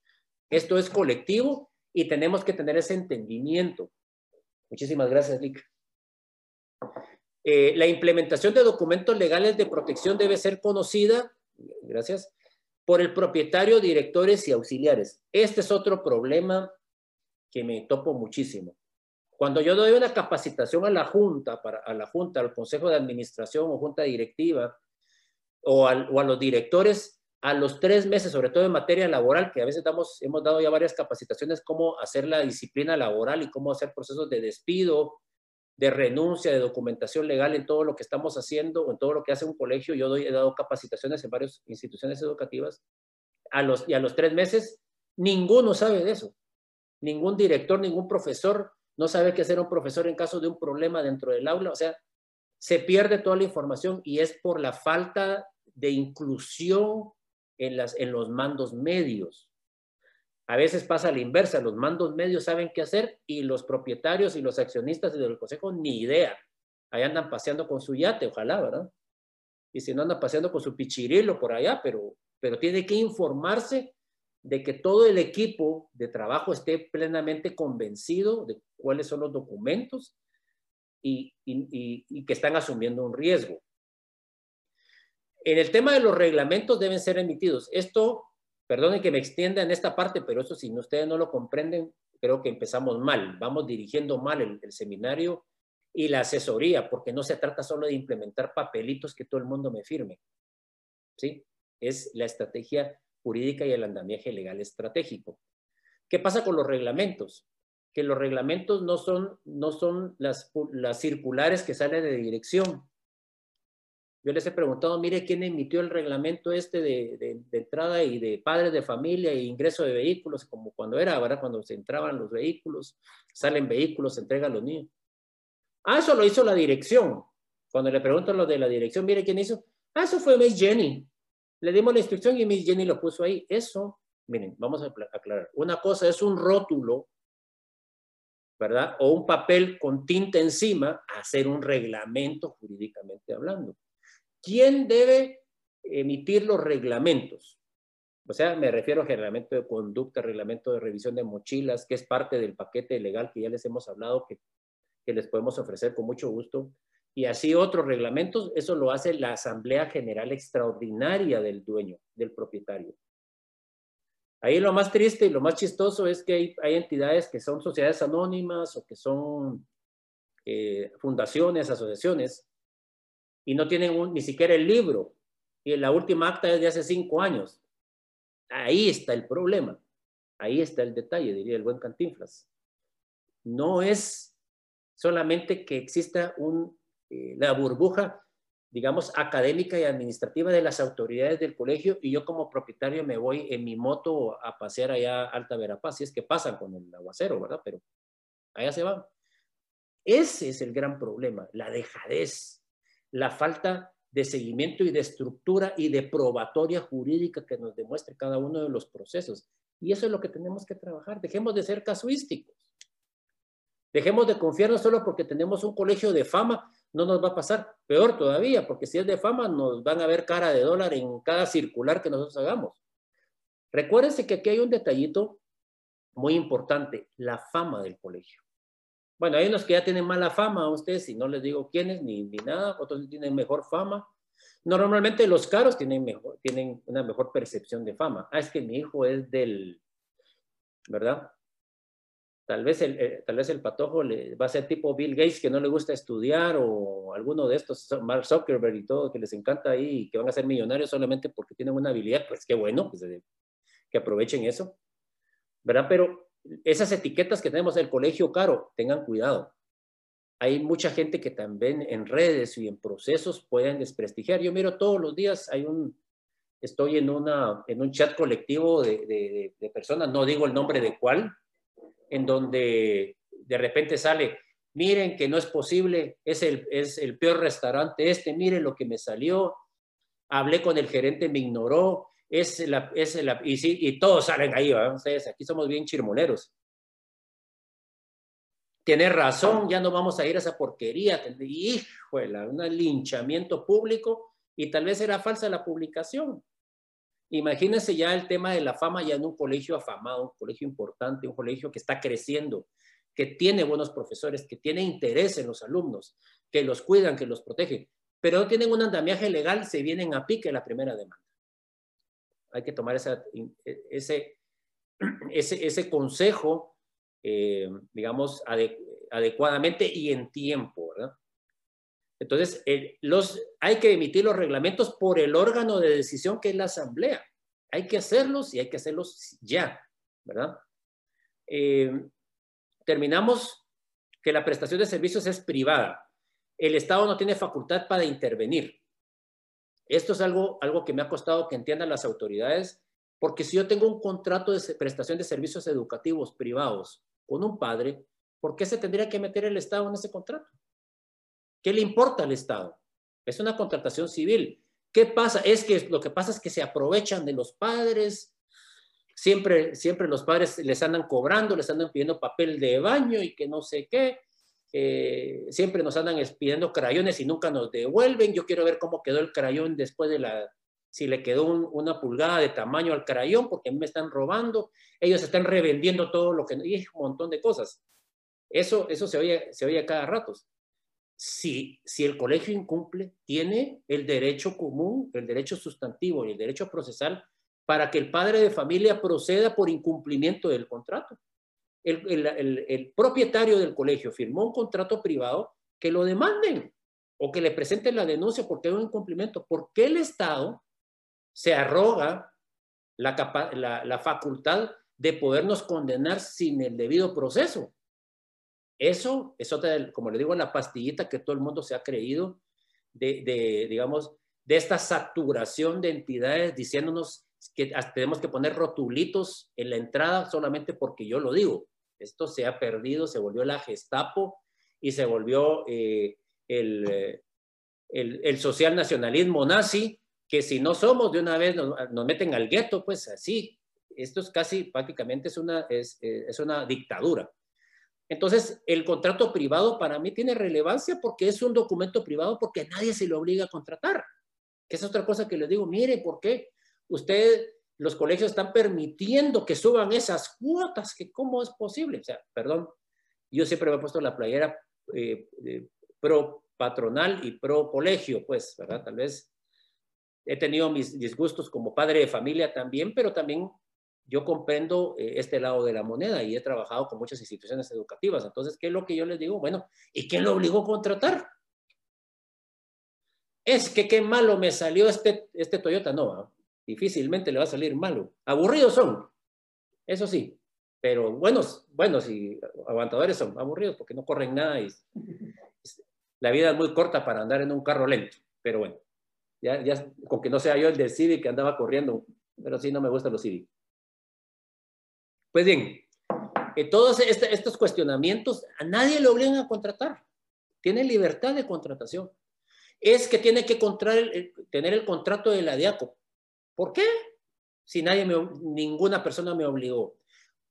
Esto es colectivo y tenemos que tener ese entendimiento. Muchísimas gracias, Lick. Eh, la implementación de documentos legales de protección debe ser conocida, gracias, por el propietario, directores y auxiliares. Este es otro problema que me topo muchísimo. Cuando yo doy una capacitación a la Junta, para, a la Junta, al Consejo de Administración o Junta Directiva, o, o a los directores, a los tres meses, sobre todo en materia laboral, que a veces damos, hemos dado ya varias capacitaciones, cómo hacer la disciplina laboral y cómo hacer procesos de despido, de renuncia, de documentación legal en todo lo que estamos haciendo en todo lo que hace un colegio. Yo doy, he dado capacitaciones en varias instituciones educativas. A los, y a los tres meses Ninguno sabe de eso. Ningún director, ningún profesor no sabe qué hacer un profesor en caso de un problema dentro del aula. O sea, se pierde toda la información y es por la falta de inclusión en, las, en los mandos medios. A veces pasa la inversa, los mandos medios saben qué hacer y los propietarios y los accionistas del consejo ni idea. Ahí andan paseando con su yate, ojalá, ¿verdad? Y si no andan paseando con su pichirilo por allá, pero, pero tiene que informarse de que todo el equipo de trabajo esté plenamente convencido de cuáles son los documentos y, y, que están asumiendo un riesgo. En el tema de los reglamentos deben ser emitidos. Esto, perdonen que me extienda en esta parte, pero eso si ustedes no lo comprenden, creo que empezamos mal. Vamos dirigiendo mal el, seminario y la asesoría, porque no se trata solo de implementar papelitos que todo el mundo me firme. ¿Sí? Es la estrategia jurídica y el andamiaje legal estratégico. ¿Qué pasa con los reglamentos? Que los reglamentos no son, no son las circulares que salen de dirección. Yo les he preguntado, mire, ¿quién emitió el reglamento este de, entrada y de padres de familia e ingreso de vehículos, como cuando era, ¿verdad? Cuando se entraban los vehículos, salen vehículos, se entregan los niños. Ah, eso lo hizo la dirección. Cuando le preguntan lo de la dirección, mire quién hizo. Ah, eso fue Miss Jenny. Le dimos la instrucción y Miss Jenny lo puso ahí. Eso, miren, vamos a aclarar. Una cosa es un rótulo, ¿verdad? O un papel con tinta encima, hacer un reglamento jurídicamente hablando. ¿Quién debe emitir los reglamentos? O sea, me refiero al reglamento de conducta, reglamento de revisión de mochilas, que es parte del paquete legal que ya les hemos hablado, que, que les podemos ofrecer con mucho gusto y así otros reglamentos, eso lo hace la Asamblea General Extraordinaria del dueño, del propietario. Ahí lo más triste y lo más chistoso es que hay, entidades que son sociedades anónimas o que son eh, fundaciones, asociaciones, y no tienen ni siquiera el libro. Y la última acta es de hace cinco años. Ahí está el problema. Ahí está el detalle, diría el buen Cantinflas. No es solamente que exista un eh, la burbuja, digamos, académica y administrativa de las autoridades del colegio y yo como propietario me voy en mi moto a pasear allá Alta Verapaz, si es que pasan con el aguacero, ¿verdad? Pero allá se van. Ese es el gran problema, la dejadez, la falta de seguimiento y de estructura y de probatoria jurídica que nos demuestre cada uno de los procesos. Y eso es lo que tenemos que trabajar. Dejemos de ser casuísticos. Dejemos de confiarnos solo porque tenemos un colegio de fama no nos va a pasar. Peor todavía, porque si es de fama, nos van a ver cara de dólar en cada circular que nosotros hagamos. Recuérdense que aquí hay un detallito muy importante, la fama del colegio. Bueno, hay unos que ya tienen mala fama, ustedes, y no les digo quiénes ni, ni nada, otros tienen mejor fama. Normalmente los caros tienen, mejor, tienen una mejor percepción de fama. Ah, es que mi hijo es del, ¿verdad? Tal vez el, eh, tal vez el patojo le, va a ser tipo Bill Gates que no le gusta estudiar o alguno de estos, Mark Zuckerberg y todo, que les encanta ahí y que van a ser millonarios solamente porque tienen una habilidad, pues qué bueno, pues, eh, que aprovechen eso, ¿verdad? Pero esas etiquetas que tenemos del colegio caro, tengan cuidado. Hay mucha gente que también en redes y en procesos pueden desprestigiar. Yo miro todos los días, hay un, estoy en, una, en un chat colectivo de, de, de personas, no digo el nombre de cuál, en donde de repente sale, miren que no es posible, es el, es el peor restaurante este, miren lo que me salió, hablé con el gerente, me ignoró, es la, es la, y, sí, y todos salen ahí, ¿verdad? ustedes aquí somos bien chirmoneros. Tienes razón, ya no vamos a ir a esa porquería, híjole, un linchamiento público y tal vez era falsa la publicación. Imagínense ya el tema de la fama ya en un colegio afamado, un colegio importante, un colegio que está creciendo, que tiene buenos profesores, que tiene interés en los alumnos, que los cuidan, que los protegen, pero no tienen un andamiaje legal, se vienen a pique la primera demanda. Hay que tomar ese, ese, consejo, eh, digamos, adecuadamente y en tiempo, ¿verdad? Entonces, hay que emitir los reglamentos por el órgano de decisión que es la asamblea. Hay que hacerlos y hay que hacerlos ya, ¿verdad? Eh, terminamos que la prestación de servicios es privada. El Estado no tiene facultad para intervenir. Esto es algo, algo que me ha costado que entiendan las autoridades, Porque si yo tengo un contrato de prestación de servicios educativos privados con un padre, ¿por qué se tendría que meter el Estado en ese contrato? ¿Qué le importa al Estado? Es una contratación civil. ¿Qué pasa? Es que lo que pasa es que se aprovechan de los padres. Siempre, siempre los padres les andan cobrando, les andan pidiendo papel de baño y que no sé qué. Eh, siempre nos andan pidiendo crayones y nunca nos devuelven. Yo quiero ver cómo quedó el crayón después de la, si le quedó una pulgada de tamaño al crayón, porque me están robando. Ellos están revendiendo todo lo que, y un montón de cosas. Eso, eso se oye, se oye cada rato si, si el colegio incumple, tiene el derecho común, el derecho sustantivo y el derecho procesal para que el padre de familia proceda por incumplimiento del contrato. El, propietario del colegio firmó un contrato privado que lo demanden o que le presenten la denuncia porque hay un incumplimiento. ¿Por qué el Estado se arroga la facultad de podernos condenar sin el debido proceso? Eso es otra, como le digo, la pastillita que todo el mundo se ha creído de, digamos, de esta saturación de entidades diciéndonos que tenemos que poner rotulitos en la entrada solamente porque yo lo digo. Esto se ha perdido, se volvió la Gestapo y se volvió eh, el, el, social nacionalismo nazi, que si no somos de una vez nos, meten al gueto, pues así. Esto es casi, prácticamente es una, es, es una dictadura. Entonces, el contrato privado para mí tiene relevancia porque es un documento privado porque nadie se lo obliga a contratar. Que es otra cosa que les digo, mire, ¿por qué usted, los colegios están permitiendo que suban esas cuotas? que ¿Cómo es posible? O sea, perdón, yo siempre me he puesto la playera eh, pro patronal y pro colegio, pues, ¿verdad? Tal vez he tenido mis disgustos como padre de familia también, pero también yo comprendo eh, este lado de la moneda y he trabajado con muchas instituciones educativas. Entonces, ¿qué es lo que yo les digo? Bueno, ¿y quién lo obligó a contratar? Es que qué malo me salió este, este Toyota. No, difícilmente le va a salir malo. Aburridos son, eso sí, pero buenos, buenos y aguantadores son, aburridos porque no corren nada y la vida es muy corta para andar en un carro lento. Pero bueno, ya, ya con que no sea yo el del Civic que andaba corriendo, pero sí no me gustan los Civic. Pues bien, eh, todos este, estos cuestionamientos a nadie le obligan a contratar. Tiene libertad de contratación. Es que tiene que tener el contrato de la DIACO. ¿Por qué? Si nadie ninguna persona me obligó.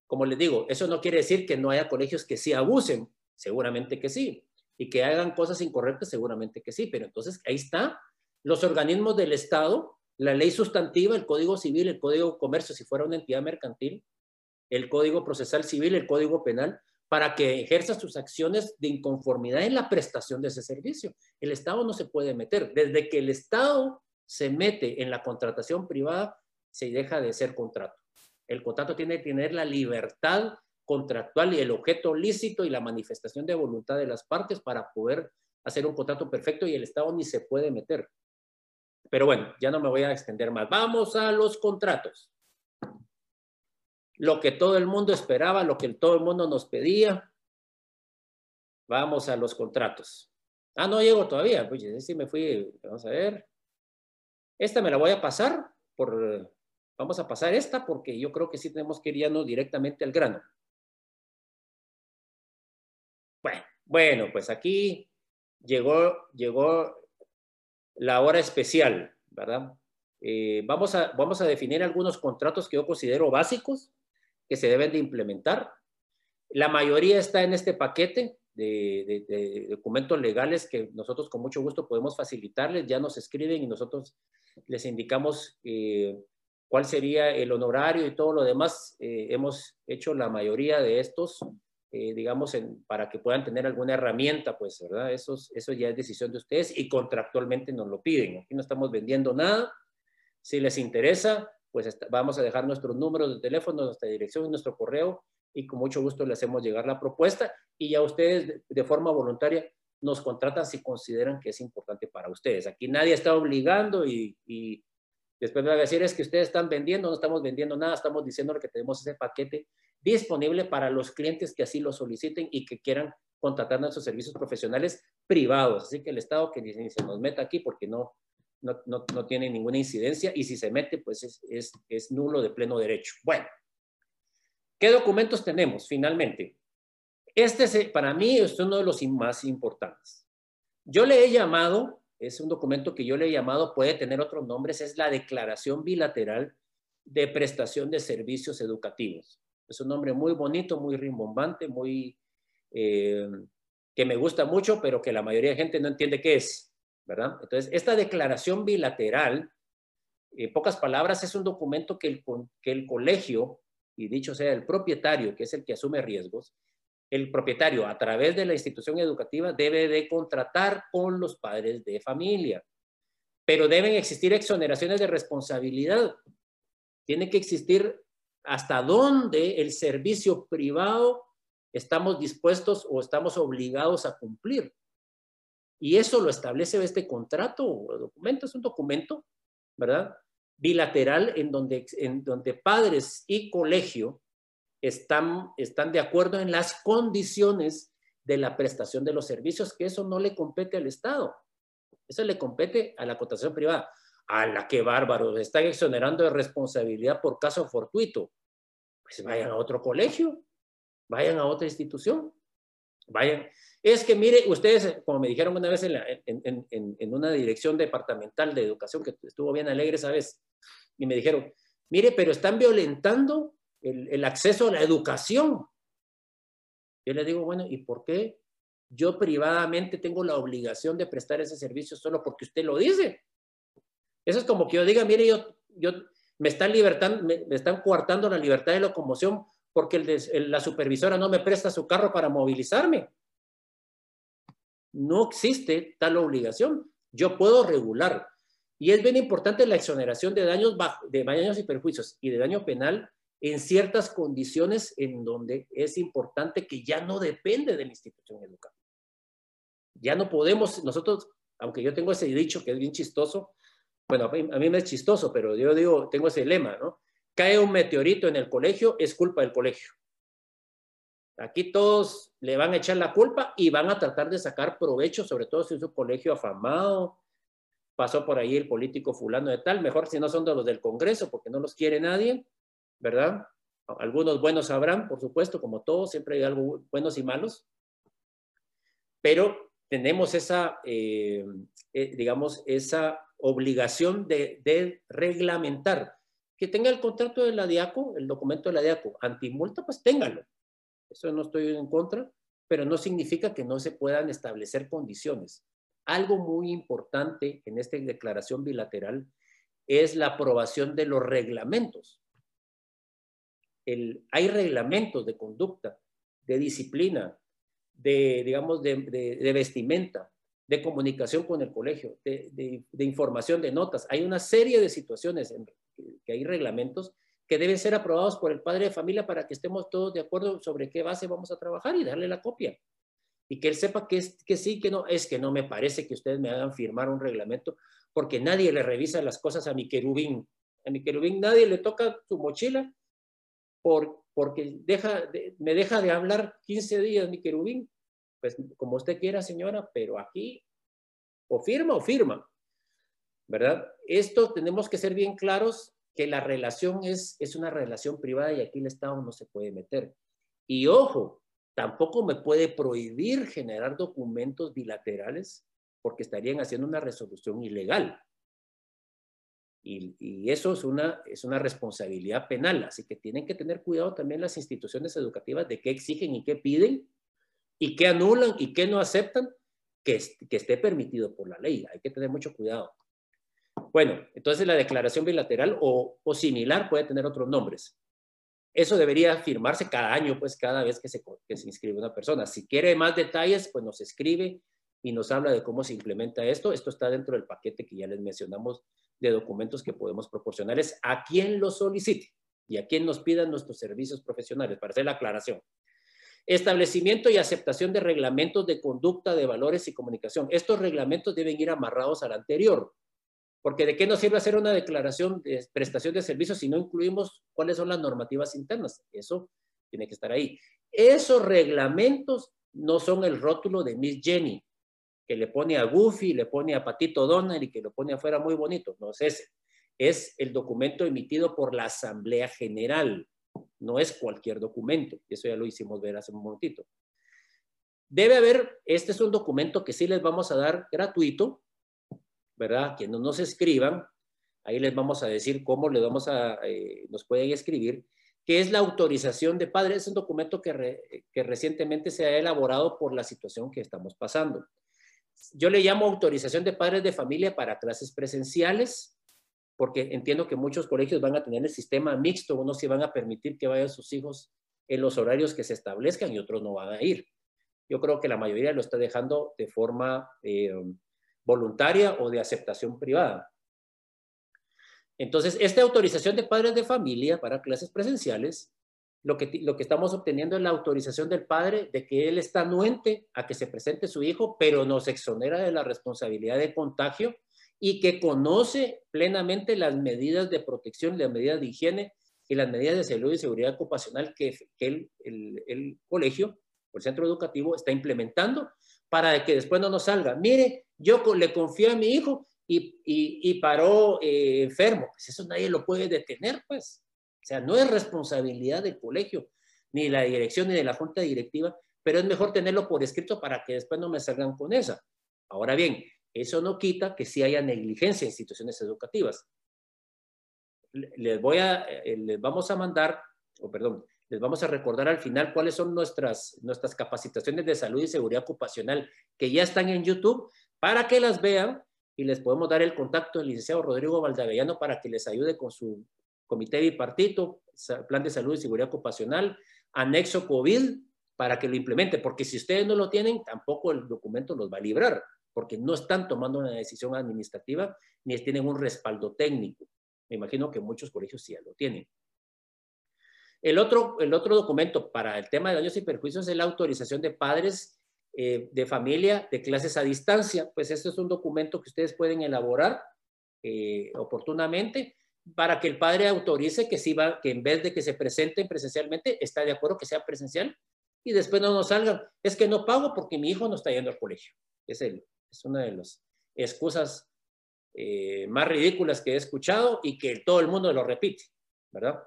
Como les digo, eso no quiere decir que no haya colegios que sí abusen, seguramente que sí, y que hagan cosas incorrectas, seguramente que sí, pero entonces ahí está los organismos del Estado, la ley sustantiva, el Código Civil, el Código de Comercio, si fuera una entidad mercantil, el Código Procesal Civil, el Código Penal, para que ejerza sus acciones de inconformidad en la prestación de ese servicio. El Estado no se puede meter. Desde que el Estado se mete en la contratación privada, se deja de ser contrato. El contrato tiene que tener la libertad contractual y el objeto lícito y la manifestación de voluntad de las partes para poder hacer un contrato perfecto y el Estado ni se puede meter. Pero bueno, ya no me voy a extender más. Vamos a los contratos lo que todo el mundo esperaba, lo que todo el mundo nos pedía. Vamos a los contratos. Ah, no llego todavía. Pues sí me fui. Vamos a ver. Esta me la voy a pasar por. Vamos a pasar esta porque yo creo que sí tenemos que irnos directamente al grano. Bueno, bueno, pues aquí llegó, llegó la hora especial, ¿verdad? Eh, vamos, a, vamos a definir algunos contratos que yo considero básicos que se deben de implementar. La mayoría está en este paquete de, documentos legales que nosotros con mucho gusto podemos facilitarles. Ya nos escriben y nosotros les indicamos eh, cuál sería el honorario y todo lo demás. Eh, hemos hecho la mayoría de estos, eh, digamos, para que puedan tener alguna herramienta, pues, ¿verdad? Eso, eso ya es decisión de ustedes y contractualmente nos lo piden. Aquí no estamos vendiendo nada. Si les interesa, pues vamos a dejar nuestros números de teléfono, nuestra dirección y nuestro correo y con mucho gusto le hacemos llegar la propuesta y ya ustedes de, forma voluntaria nos contratan si consideran que es importante para ustedes. Aquí nadie está obligando y, después me a decir es que ustedes están vendiendo, no estamos vendiendo nada, estamos diciendo que tenemos ese paquete disponible para los clientes que así lo soliciten y que quieran contratar nuestros servicios profesionales privados. Así que el Estado que ni se nos meta aquí porque no, no, no, no, tiene ninguna incidencia y si se mete, pues es, es, es nulo de pleno derecho. Bueno, ¿qué documentos tenemos finalmente? Este es, para mí es uno de los más importantes. Yo le he llamado, es un documento que yo le he llamado, puede tener otros nombres, es la Declaración Bilateral de Prestación de Servicios Educativos. Es un nombre muy bonito, muy rimbombante, muy eh, que me gusta mucho, pero que la mayoría de gente no entiende qué es, ¿verdad? Entonces, esta declaración bilateral, en pocas palabras, es un documento que el, que el colegio, y dicho sea el propietario, que es el que asume riesgos, el propietario a través de la institución educativa debe de contratar con los padres de familia. Pero deben existir exoneraciones de responsabilidad. Tiene que existir hasta dónde el servicio privado estamos dispuestos o estamos obligados a cumplir. Y eso lo establece este contrato o documento, es un documento, ¿verdad? Bilateral en donde, en donde padres y colegio están, están de acuerdo en las condiciones de la prestación de los servicios, que eso no le compete al Estado, eso le compete a la cotación privada. A la que bárbaro, están exonerando de responsabilidad por caso fortuito. Pues vayan a otro colegio, vayan a otra institución, vayan. Es que mire, ustedes, como me dijeron una vez en, en, en, en una dirección departamental de educación que estuvo bien alegre esa vez, y me dijeron, mire, pero están violentando el, acceso a la educación. Yo le digo, bueno, ¿y por qué yo privadamente tengo la obligación de prestar ese servicio solo porque usted lo dice? Eso es como que yo diga, mire, yo, yo me están libertando, me, están coartando la libertad de locomoción porque la supervisora no me presta su carro para movilizarme. No existe tal obligación. Yo puedo regular. Y es bien importante la exoneración de daños, de daños y perjuicios y de daño penal en ciertas condiciones en donde es importante que ya no depende de la institución educativa. Ya no podemos, nosotros, aunque yo tengo ese dicho que es bien chistoso, bueno, a mí, me es chistoso, pero yo digo, tengo ese lema, ¿no? Cae un meteorito en el colegio, es culpa del colegio. Aquí todos le van a echar la culpa y van a tratar de sacar provecho, sobre todo si es un colegio afamado, pasó por ahí el político fulano de tal, mejor si no son de los del Congreso, porque no los quiere nadie, ¿verdad? Algunos buenos habrán, por supuesto, como todos, siempre hay algo buenos y malos, pero tenemos esa, eh, eh, digamos, esa obligación de, de, reglamentar. Que tenga el contrato de la DIACO, el documento de la DIACO, antimulta, pues téngalo. Eso no estoy en contra, pero no significa que no se puedan establecer condiciones. Algo muy importante en esta declaración bilateral es la aprobación de los reglamentos hay reglamentos de conducta, de disciplina, de, digamos, de, vestimenta, de comunicación con el colegio, de, información de notas. Hay una serie de situaciones en que hay reglamentos que deben ser aprobados por el padre de familia para que estemos todos de acuerdo sobre qué base vamos a trabajar y darle la copia. Y que él sepa que, es, que sí, que no, es que no me parece que ustedes me hagan firmar un reglamento porque nadie le revisa las cosas a mi querubín. A mi querubín nadie le toca su mochila por, porque me deja de hablar 15 días mi querubín. Pues como usted quiera, señora, pero aquí o firma o firma, ¿verdad? Esto tenemos que ser bien claros que la relación es, es una relación privada y aquí el Estado no se puede meter. Y ojo, tampoco me puede prohibir generar documentos bilaterales porque estarían haciendo una resolución ilegal. Y, eso es una, es una responsabilidad penal, así que tienen que tener cuidado también las instituciones educativas de qué exigen y qué piden y qué anulan y qué no aceptan que, que esté permitido por la ley. Hay que tener mucho cuidado. Bueno, entonces la declaración bilateral o, o similar puede tener otros nombres. Eso debería firmarse cada año, pues cada vez que se, que se inscribe una persona. Si quiere más detalles, pues nos escribe y nos habla de cómo se implementa esto. Esto está dentro del paquete que ya les mencionamos de documentos que podemos proporcionarles a quien lo solicite y a quien nos pidan nuestros servicios profesionales, para hacer la aclaración. Establecimiento y aceptación de reglamentos de conducta, de valores y comunicación. Estos reglamentos deben ir amarrados al anterior, porque ¿de qué nos sirve hacer una declaración de prestación de servicios si no incluimos cuáles son las normativas internas? Eso tiene que estar ahí. Esos reglamentos no son el rótulo de Miss Jenny, que le pone a Goofy, le pone a Patito Donald y que lo pone afuera muy bonito. No es ese. Es el documento emitido por la Asamblea General. No es cualquier documento. Eso ya lo hicimos ver hace un momentito. Debe haber, este es un documento que sí les vamos a dar gratuito, ¿verdad? Que no nos escriban. Ahí les vamos a decir cómo les vamos a, eh, nos pueden escribir que es la autorización de padres. Es un documento que, que recientemente se ha elaborado por la situación que estamos pasando. Yo le llamo autorización de padres de familia para clases presenciales, porque entiendo que muchos colegios van a tener el sistema mixto, unos sí van a permitir que vayan sus hijos en los horarios que se establezcan y otros no van a ir. Yo creo que la mayoría lo está dejando de forma eh, voluntaria o de aceptación privada. Entonces, esta autorización de padres de familia para clases presenciales lo que, lo que estamos obteniendo es la autorización del padre de que él está anuente a que se presente su hijo, pero nos exonera de la responsabilidad de contagio y que conoce plenamente las medidas de protección, las medidas de higiene y las medidas de salud y seguridad ocupacional que, el, el, colegio o el centro educativo está implementando para que después no nos salga. Mire, yo le confío a mi hijo y, y, paró eh, enfermo. Pues eso nadie lo puede detener, pues. O sea, no es responsabilidad del colegio, ni de la dirección, ni de la junta directiva, pero es mejor tenerlo por escrito para que después no me salgan con esa. Ahora bien, eso no quita que sí haya negligencia en instituciones educativas. Les, voy a, eh, les vamos a mandar, o perdón, les vamos a recordar al final cuáles son nuestras, nuestras capacitaciones de salud y seguridad ocupacional que ya están en YouTube para que las vean y les podemos dar el contacto del licenciado Rodrigo Valdavellano para que les ayude con su comité bipartito, plan de salud y seguridad ocupacional, anexo COVID, para que lo implemente, porque si ustedes no lo tienen, tampoco el documento los va a librar, porque no están tomando una decisión administrativa ni tienen un respaldo técnico. Me imagino que muchos colegios sí ya lo tienen. El otro, el otro documento para el tema de daños y perjuicios es la autorización de padres eh, de familia de clases a distancia. Pues este es un documento que ustedes pueden elaborar eh, oportunamente para que el padre autorice que, sí va, que en vez de que se presenten presencialmente, está de acuerdo que sea presencial y después no nos salgan. Es que no pago porque mi hijo no está yendo al colegio. Es, el, es una de las excusas eh, más ridículas que he escuchado y que todo el mundo lo repite, ¿verdad?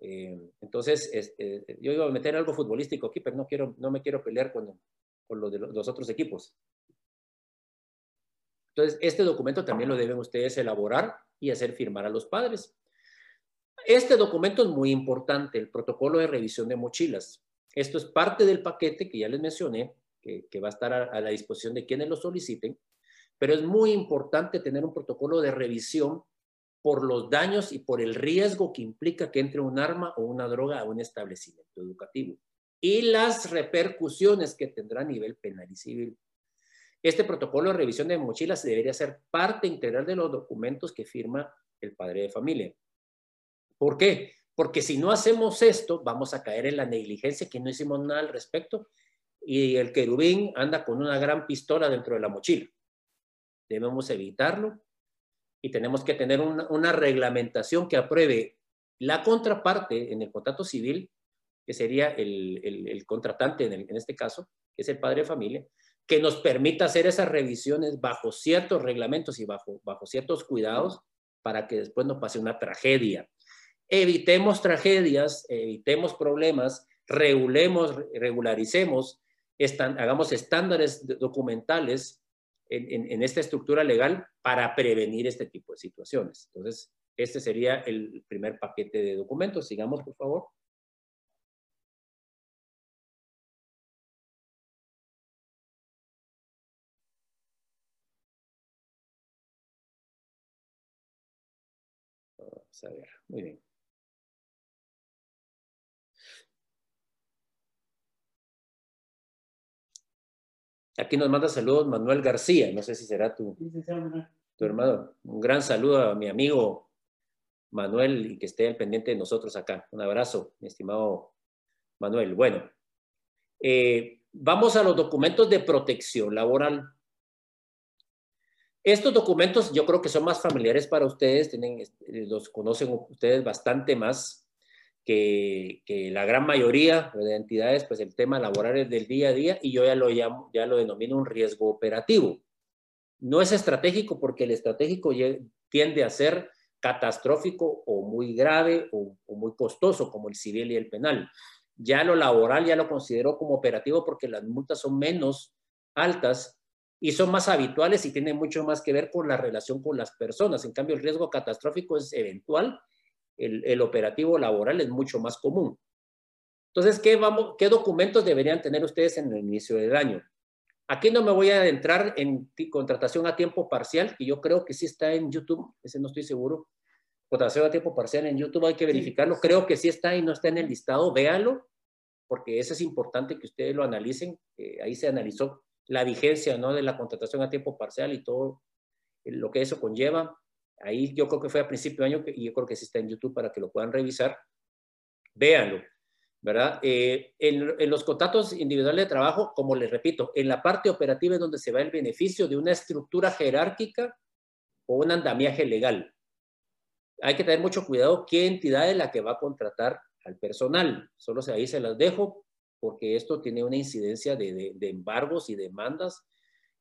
Eh, entonces, eh, yo iba a meter algo futbolístico aquí, pero no, quiero, no me quiero pelear con, con lo de los otros equipos. Entonces, este documento también lo deben ustedes elaborar y hacer firmar a los padres. Este documento es muy importante, el protocolo de revisión de mochilas. Esto es parte del paquete que ya les mencioné, que, va a estar a, la disposición de quienes lo soliciten, pero es muy importante tener un protocolo de revisión por los daños y por el riesgo que implica que entre un arma o una droga a un establecimiento educativo y las repercusiones que tendrá a nivel penal y civil. Este protocolo de revisión de mochilas debería ser parte integral de los documentos que firma el padre de familia. ¿Por qué? Porque si no hacemos esto, vamos a caer en la negligencia que no hicimos nada al respecto y el querubín anda con una gran pistola dentro de la mochila. Debemos evitarlo y tenemos que tener una, reglamentación que apruebe la contraparte en el contrato civil, que sería el, contratante en, este caso, que es el padre de familia, que nos permita hacer esas revisiones bajo ciertos reglamentos y bajo, bajo ciertos cuidados para que después no pase una tragedia. Evitemos tragedias, evitemos problemas, regulemos, regularicemos, hagamos estándares documentales en, en, esta estructura legal para prevenir este tipo de situaciones. Entonces, este sería el primer paquete de documentos. Sigamos, por favor. A ver, muy bien. Aquí nos manda saludos Manuel García, no sé si será tu, tu hermano. Un gran saludo a mi amigo Manuel y que esté al pendiente de nosotros acá. Un abrazo, mi estimado Manuel. Bueno, eh, vamos a los documentos de protección laboral. Estos documentos yo creo que son más familiares para ustedes, tienen, eh, los conocen ustedes bastante más, que, que, la gran mayoría de entidades, pues el tema laboral es del día a día y yo ya lo llamo, ya lo denomino un riesgo operativo. No es estratégico porque el estratégico tiende a ser catastrófico o muy grave o, o muy costoso como el civil y el penal. Ya lo laboral ya lo considero como operativo porque las multas son menos altas y son más habituales y tienen mucho más que ver con la relación con las personas. En cambio, el riesgo catastrófico es eventual, el, el operativo laboral es mucho más común. Entonces, ¿qué, vamos, ¿qué documentos deberían tener ustedes en el inicio del año? Aquí no me voy a adentrar en contratación a tiempo parcial, que yo creo que sí está en YouTube, ese no estoy seguro. Contratación a tiempo parcial en YouTube hay que verificarlo. Creo que sí está y no está en el listado, véanlo, porque eso es importante que ustedes lo analicen. Eh, ahí se analizó la vigencia ¿no? de la contratación a tiempo parcial y todo lo que eso conlleva. Ahí yo creo que fue a principio de año y yo creo que sí está en YouTube para que lo puedan revisar. Véanlo, ¿verdad? Eh, en, en, los contratos individuales de trabajo, como les repito, en la parte operativa es donde se va el beneficio de una estructura jerárquica o un andamiaje legal. Hay que tener mucho cuidado qué entidad es la que va a contratar al personal. Solo ahí se las dejo porque esto tiene una incidencia de, de, embargos y demandas,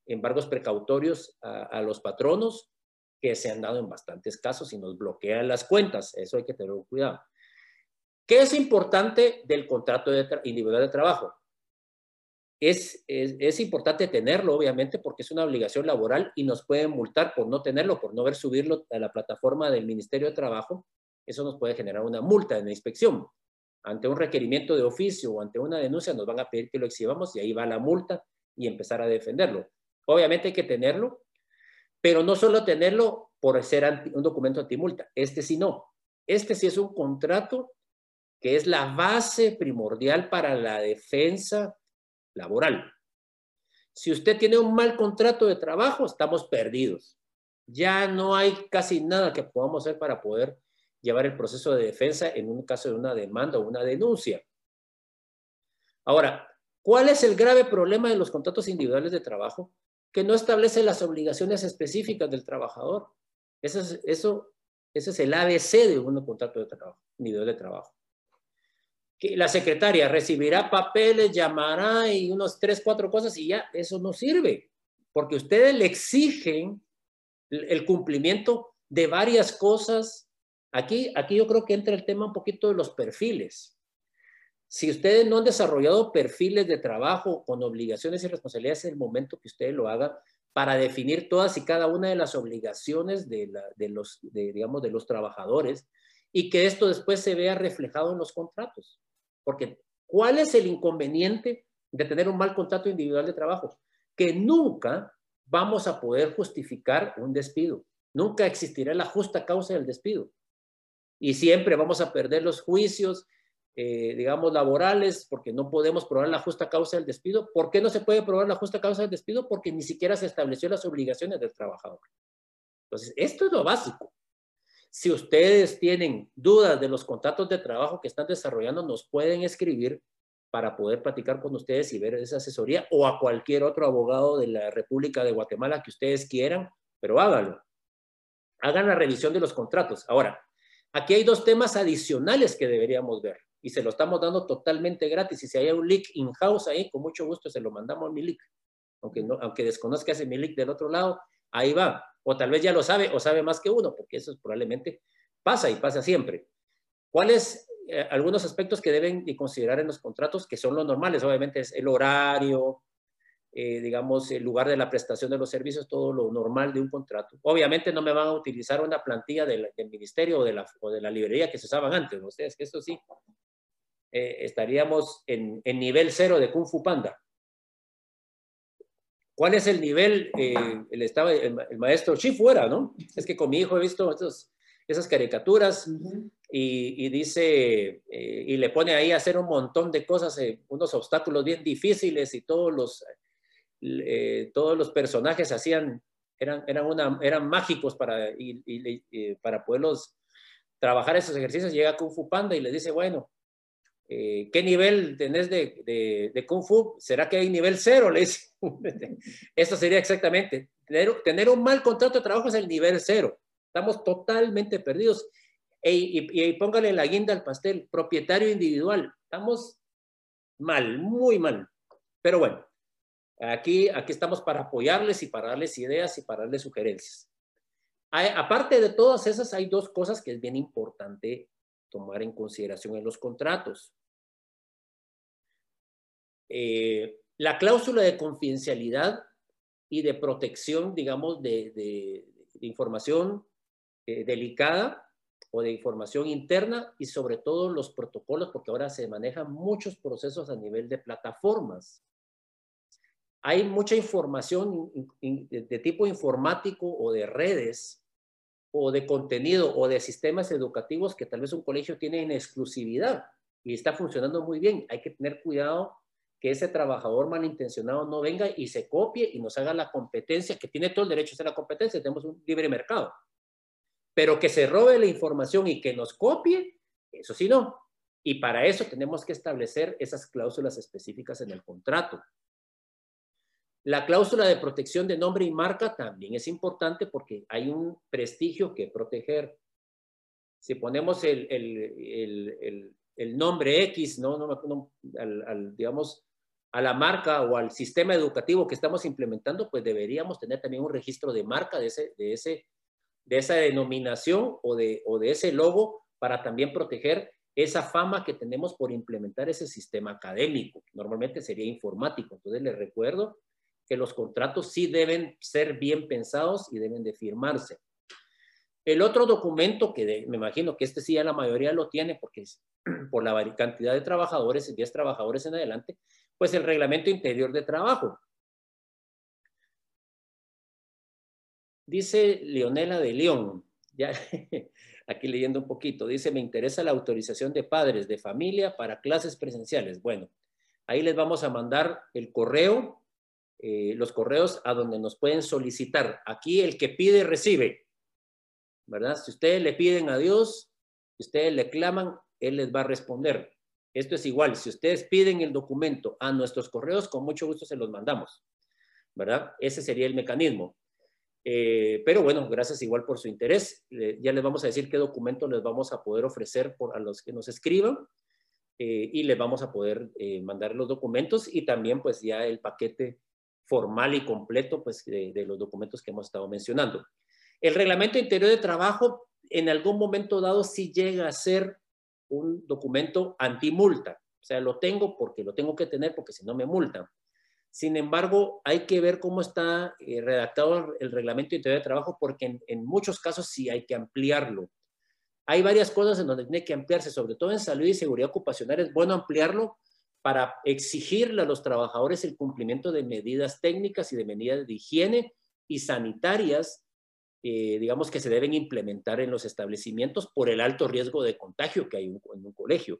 embargos precautorios a, los patronos que se han dado en bastantes casos y nos bloquean las cuentas. Eso hay que tener cuidado. ¿Qué es importante del contrato de individual de trabajo? Es, es, es, importante tenerlo, obviamente, porque es una obligación laboral y nos pueden multar por no tenerlo, por no ver subirlo a la plataforma del Ministerio de Trabajo. Eso nos puede generar una multa en la inspección ante un requerimiento de oficio o ante una denuncia nos van a pedir que lo exhibamos y ahí va la multa y empezar a defenderlo. Obviamente hay que tenerlo, pero no solo tenerlo por ser anti, un documento antimulta, este sí no. Este sí es un contrato que es la base primordial para la defensa laboral. Si usted tiene un mal contrato de trabajo, estamos perdidos. Ya no hay casi nada que podamos hacer para poder llevar el proceso de defensa en un caso de una demanda o una denuncia. Ahora, ¿cuál es el grave problema de los contratos individuales de trabajo? Que no establece las obligaciones específicas del trabajador. Eso es, ese es el ABC de un contrato de trabajo, individual de trabajo. Que la secretaria recibirá papeles, llamará y unos tres, cuatro cosas y ya, eso no sirve, porque ustedes le exigen el cumplimiento de varias cosas Aquí, aquí yo creo que entra el tema un poquito de los perfiles. Si ustedes no han desarrollado perfiles de trabajo con obligaciones y responsabilidades, es el momento que ustedes lo hagan para definir todas y cada una de las obligaciones de, la, de los, de, digamos, de los trabajadores y que esto después se vea reflejado en los contratos. Porque, ¿cuál es el inconveniente de tener un mal contrato individual de trabajo? Que nunca vamos a poder justificar un despido. Nunca existirá la justa causa del despido y siempre vamos a perder los juicios, eh, digamos, laborales, porque no podemos probar la justa causa del despido. ¿Por qué no se puede probar la justa causa del despido? Porque ni siquiera se estableció las obligaciones del trabajador. Entonces, esto es lo básico. Si ustedes tienen dudas de los contratos de trabajo que están desarrollando, nos pueden escribir para poder platicar con ustedes y ver esa asesoría o a cualquier otro abogado de la República de Guatemala que ustedes quieran, pero háganlo. Hagan la revisión de los contratos. Ahora, Aquí hay dos temas adicionales que deberíamos ver y se lo estamos dando totalmente gratis. Y si hay un leak in-house ahí, con mucho gusto se lo mandamos a mi leak. Aunque, no, aunque desconozca ese mi leak del otro lado, ahí va. O tal vez ya lo sabe o sabe más que uno, porque eso probablemente pasa y pasa siempre. ¿Cuáles eh, algunos aspectos que deben considerar en los contratos que son los normales? Obviamente es el horario, eh, digamos, el lugar de la prestación de los servicios, todo lo normal de un contrato. Obviamente no me van a utilizar una plantilla del, del ministerio o de, la, o de, la, librería que se usaban antes, ustedes que esto sí, eh, estaríamos en, en, nivel cero de Kung Fu Panda. ¿Cuál es el nivel? Eh, el, estaba, el, el, maestro Chi fuera, ¿no? Es que con mi hijo he visto estos, esas caricaturas uh -huh. y, y, dice, eh, y le pone ahí a hacer un montón de cosas, eh, unos obstáculos bien difíciles y todos los eh, todos los personajes hacían, eran, mágicos para, y, y, y, para poderlos trabajar esos ejercicios. Llega Kung Fu Panda y le dice, bueno, eh, ¿qué nivel tenés de, de, Kung Fu? ¿Será que hay nivel cero? Le dice. Esto sería exactamente. Tener, tener un mal contrato de trabajo es el nivel cero. Estamos totalmente perdidos. y, póngale la guinda al pastel, propietario individual. Estamos mal, muy mal. Pero bueno, aquí, estamos para apoyarles y para darles ideas y para darles sugerencias. aparte de todas esas, hay dos cosas que es bien importante tomar en consideración en los contratos. Eh, la cláusula de confidencialidad y de protección, digamos, de, información eh, delicada o de información interna y sobre todo los protocolos, porque ahora se manejan muchos procesos a nivel de plataformas. Hay mucha información de tipo informático o de redes o de contenido o de sistemas educativos que tal vez un colegio tiene en exclusividad y está funcionando muy bien. Hay que tener cuidado que ese trabajador malintencionado no venga y se copie y nos haga la competencia, que tiene todo el derecho a hacer la competencia, tenemos un libre mercado. Pero que se robe la información y que nos copie, eso sí no. Y para eso tenemos que establecer esas cláusulas específicas en el contrato. La cláusula de protección de nombre y marca también es importante porque hay un prestigio que proteger. Si ponemos el, el, el, nombre X, ¿no? no, al, digamos, a la marca o al sistema educativo que estamos implementando, pues deberíamos tener también un registro de marca de, ese, de, ese, de esa denominación o de, o de ese logo para también proteger esa fama que tenemos por implementar ese sistema académico. Normalmente sería informático. Entonces les recuerdo que los contratos sí deben ser bien pensados y deben de firmarse. El otro documento que me imagino que este sí ya la mayoría lo tiene porque es por la cantidad de trabajadores, 10 trabajadores en adelante, pues el reglamento interior de trabajo. Dice Leonela de León, ya aquí leyendo un poquito, dice, me interesa la autorización de padres de familia para clases presenciales. Bueno, ahí les vamos a mandar el correo, eh, los correos a donde nos pueden solicitar. Aquí el que pide, recibe, ¿verdad? Si ustedes le piden a Dios, si ustedes le claman, Él les va a responder. Esto es igual, si ustedes piden el documento a nuestros correos, con mucho gusto se los mandamos, ¿verdad? Ese sería el mecanismo. Eh, pero bueno, gracias igual por su interés. ya les vamos a decir qué documento les vamos a poder ofrecer por, a los que nos escriban eh, y les vamos a poder mandar los documentos y también pues ya el paquete formal y completo pues de, los documentos que hemos estado mencionando. El reglamento interior de trabajo en algún momento dado sí llega a ser un documento antimulta. O sea, lo tengo porque lo tengo que tener porque si no me multan. Sin embargo, hay que ver cómo está eh, redactado el reglamento interior de trabajo porque en, muchos casos sí hay que ampliarlo. Hay varias cosas en donde tiene que ampliarse, sobre todo en salud y seguridad ocupacional. Es bueno ampliarlo para exigirle a los trabajadores el cumplimiento de medidas técnicas y de medidas de higiene y sanitarias eh, digamos, que se deben implementar en los establecimientos por el alto riesgo de contagio que hay en un colegio.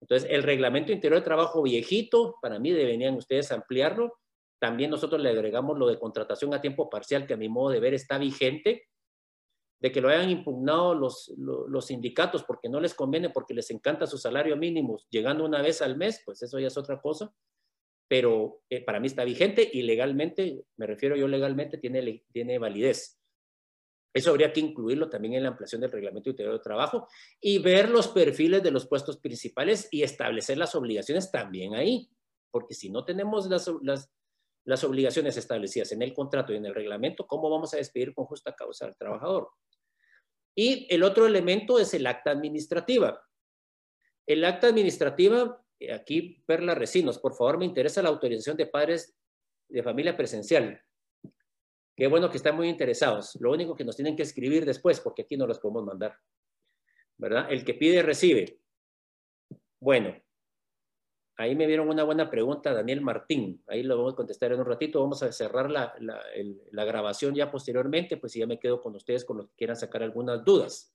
Entonces, el reglamento interior de trabajo viejito, para mí deberían ustedes ampliarlo. También nosotros le agregamos lo de contratación a tiempo parcial, que a mi modo de ver está vigente, de que lo hayan impugnado los, los, sindicatos porque no les conviene, porque les encanta su salario mínimo, llegando una vez al mes, pues eso ya es otra cosa. Pero eh, para mí está vigente y legalmente, me refiero yo legalmente, tiene, tiene validez. Eso habría que incluirlo también en la ampliación del reglamento interior de trabajo y ver los perfiles de los puestos principales y establecer las obligaciones también ahí, porque si no tenemos las, las, obligaciones establecidas en el contrato y en el reglamento, ¿cómo vamos a despedir con justa causa al trabajador? Y el otro elemento es el acta administrativa. El acta administrativa, eh, aquí Perla Recinos, por favor, me interesa la autorización de padres de familia presencial. Qué bueno que están muy interesados. Lo único que nos tienen que escribir después, porque aquí no los podemos mandar. ¿Verdad? El que pide, recibe. Bueno, ahí me dieron una buena pregunta, Daniel Martín. Ahí lo vamos a contestar en un ratito. Vamos a cerrar la, la, grabación ya posteriormente, pues ya me quedo con ustedes con los que quieran sacar algunas dudas.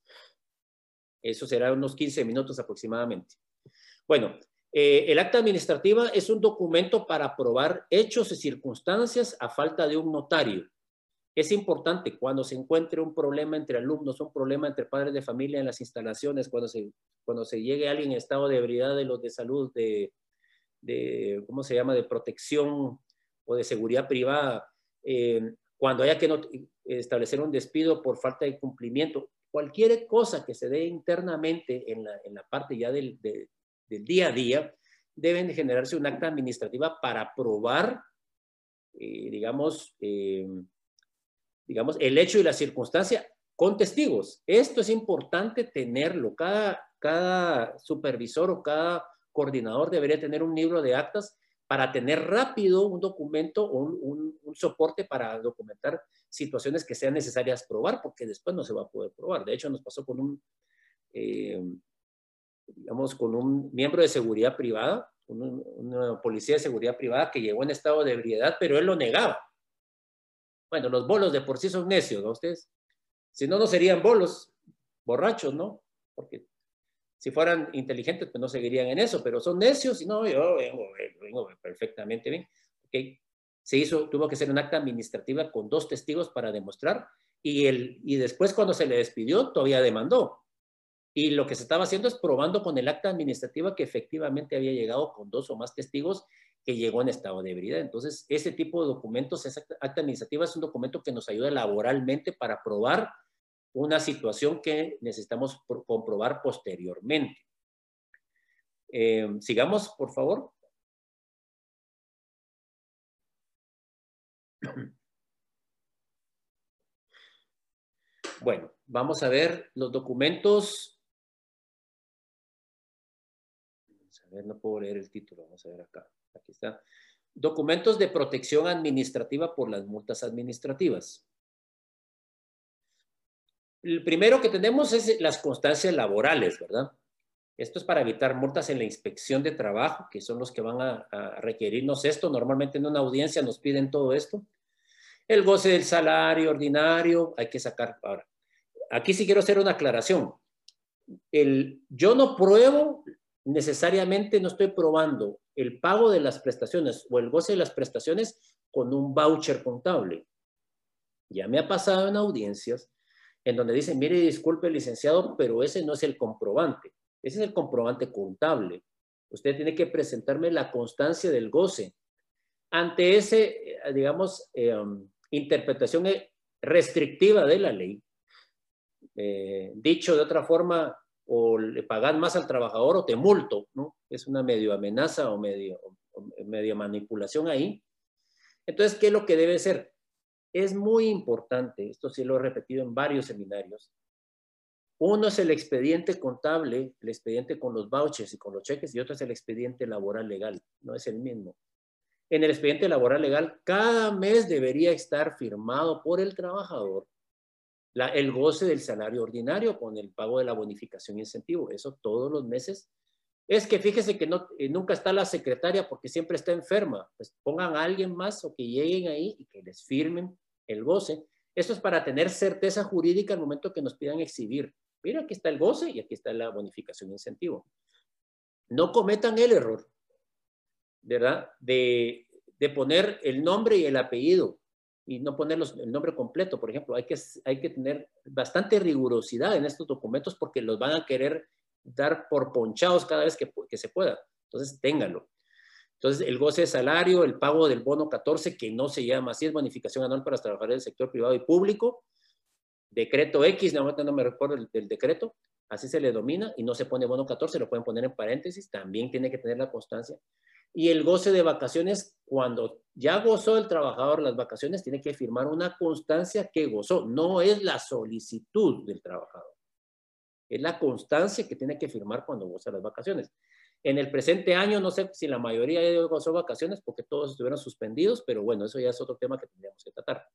Eso será unos 15 minutos aproximadamente. Bueno, eh, el acta administrativa es un documento para probar hechos y circunstancias a falta de un notario. Es importante cuando se encuentre un problema entre alumnos, un problema entre padres de familia en las instalaciones, cuando se, cuando se llegue alguien en estado de ebriedad de los de salud, de, de ¿cómo se llama?, de protección o de seguridad privada, eh, cuando haya que establecer un despido por falta de cumplimiento, cualquier cosa que se dé internamente en la, en la parte ya del, del, día a día, deben generarse un acta administrativa para probar, eh, digamos, eh, digamos, el hecho y la circunstancia con testigos. Esto es importante tenerlo. Cada, cada supervisor o cada coordinador debería tener un libro de actas para tener rápido un documento o un, soporte para documentar situaciones que sean necesarias probar, porque después no se va a poder probar. De hecho, nos pasó con un, eh, digamos, con un miembro de seguridad privada, una policía de seguridad privada que llegó en estado de ebriedad, pero él lo negaba. Bueno, los bolos de por sí son necios, ¿no? Ustedes, si no, no serían bolos, borrachos, ¿no? Porque si fueran inteligentes, pues no seguirían en eso, pero son necios y no, yo vengo, perfectamente bien. Okay. Se hizo, tuvo que ser un acta administrativa con dos testigos para demostrar y, el, y después cuando se le despidió todavía demandó. Y lo que se estaba haciendo es probando con el acta administrativa que efectivamente había llegado con dos o más testigos que llegó en estado de ebriedad. Entonces, ese tipo de documentos, esa acta administrativa es un documento que nos ayuda laboralmente para probar una situación que necesitamos comprobar posteriormente. Eh, sigamos, por favor. Bueno, vamos a ver los documentos. Vamos a ver, no puedo leer el título, vamos a ver acá. Aquí está. Documentos de protección administrativa por las multas administrativas. El primero que tenemos es las constancias laborales, ¿verdad? Esto es para evitar multas en la inspección de trabajo, que son los que van a, requerirnos esto. Normalmente en una audiencia nos piden todo esto. El goce del salario ordinario, hay que sacar. Ahora, aquí sí quiero hacer una aclaración. El, yo no pruebo necesariamente, no estoy probando el pago de las prestaciones o el goce de las prestaciones con un voucher contable. Ya me ha pasado en audiencias en donde dice, mire, disculpe, licenciado, pero ese no es el comprobante, ese es el comprobante contable. Usted tiene que presentarme la constancia del goce. Ante ese, eh, digamos, eh, um, interpretación restrictiva de la ley, eh, dicho de otra forma, o le pagan más al trabajador o te multo, ¿no? Es una medio amenaza o medio, o medio manipulación ahí. Entonces, ¿qué es lo que debe ser? Es muy importante, esto sí lo he repetido en varios seminarios. Uno es el expediente contable, el expediente con los vouchers y con los cheques, y otro es el expediente laboral legal, no es el mismo. En el expediente laboral legal, cada mes debería estar firmado por el trabajador el goce del salario ordinario con el pago de la bonificación y incentivo. Eso todos los meses. Es que fíjese que no, eh, nunca está la secretaria porque siempre está enferma. Pues pongan a alguien más o que lleguen ahí y que les firmen el goce. Esto es para tener certeza jurídica al momento que nos pidan exhibir. Mira, aquí está el goce y aquí está la bonificación incentivo. No cometan el error, ¿verdad? De, de poner el nombre y el apellido y no poner el nombre completo, por ejemplo. Hay que, hay que tener bastante rigurosidad en estos documentos porque los van a querer dar por ponchados cada vez que, que se pueda. Entonces, ténganlo. Entonces, el goce de salario, el pago del bono 14, que no se llama así, es bonificación anual para los trabajadores del sector privado y público. Decreto X, no, no me recuerdo el, decreto, así se le domina y no se pone bono 14, lo pueden poner en paréntesis, también tiene que tener la constancia. Y el goce de vacaciones, cuando ya gozó el trabajador las vacaciones, tiene que firmar una constancia que gozó, no es la solicitud del trabajador. Es la constancia que tiene que firmar cuando goza las vacaciones. En el presente año, no sé si la mayoría ya gozó vacaciones porque todos estuvieron suspendidos, pero bueno, eso ya es otro tema que tendríamos que tratar.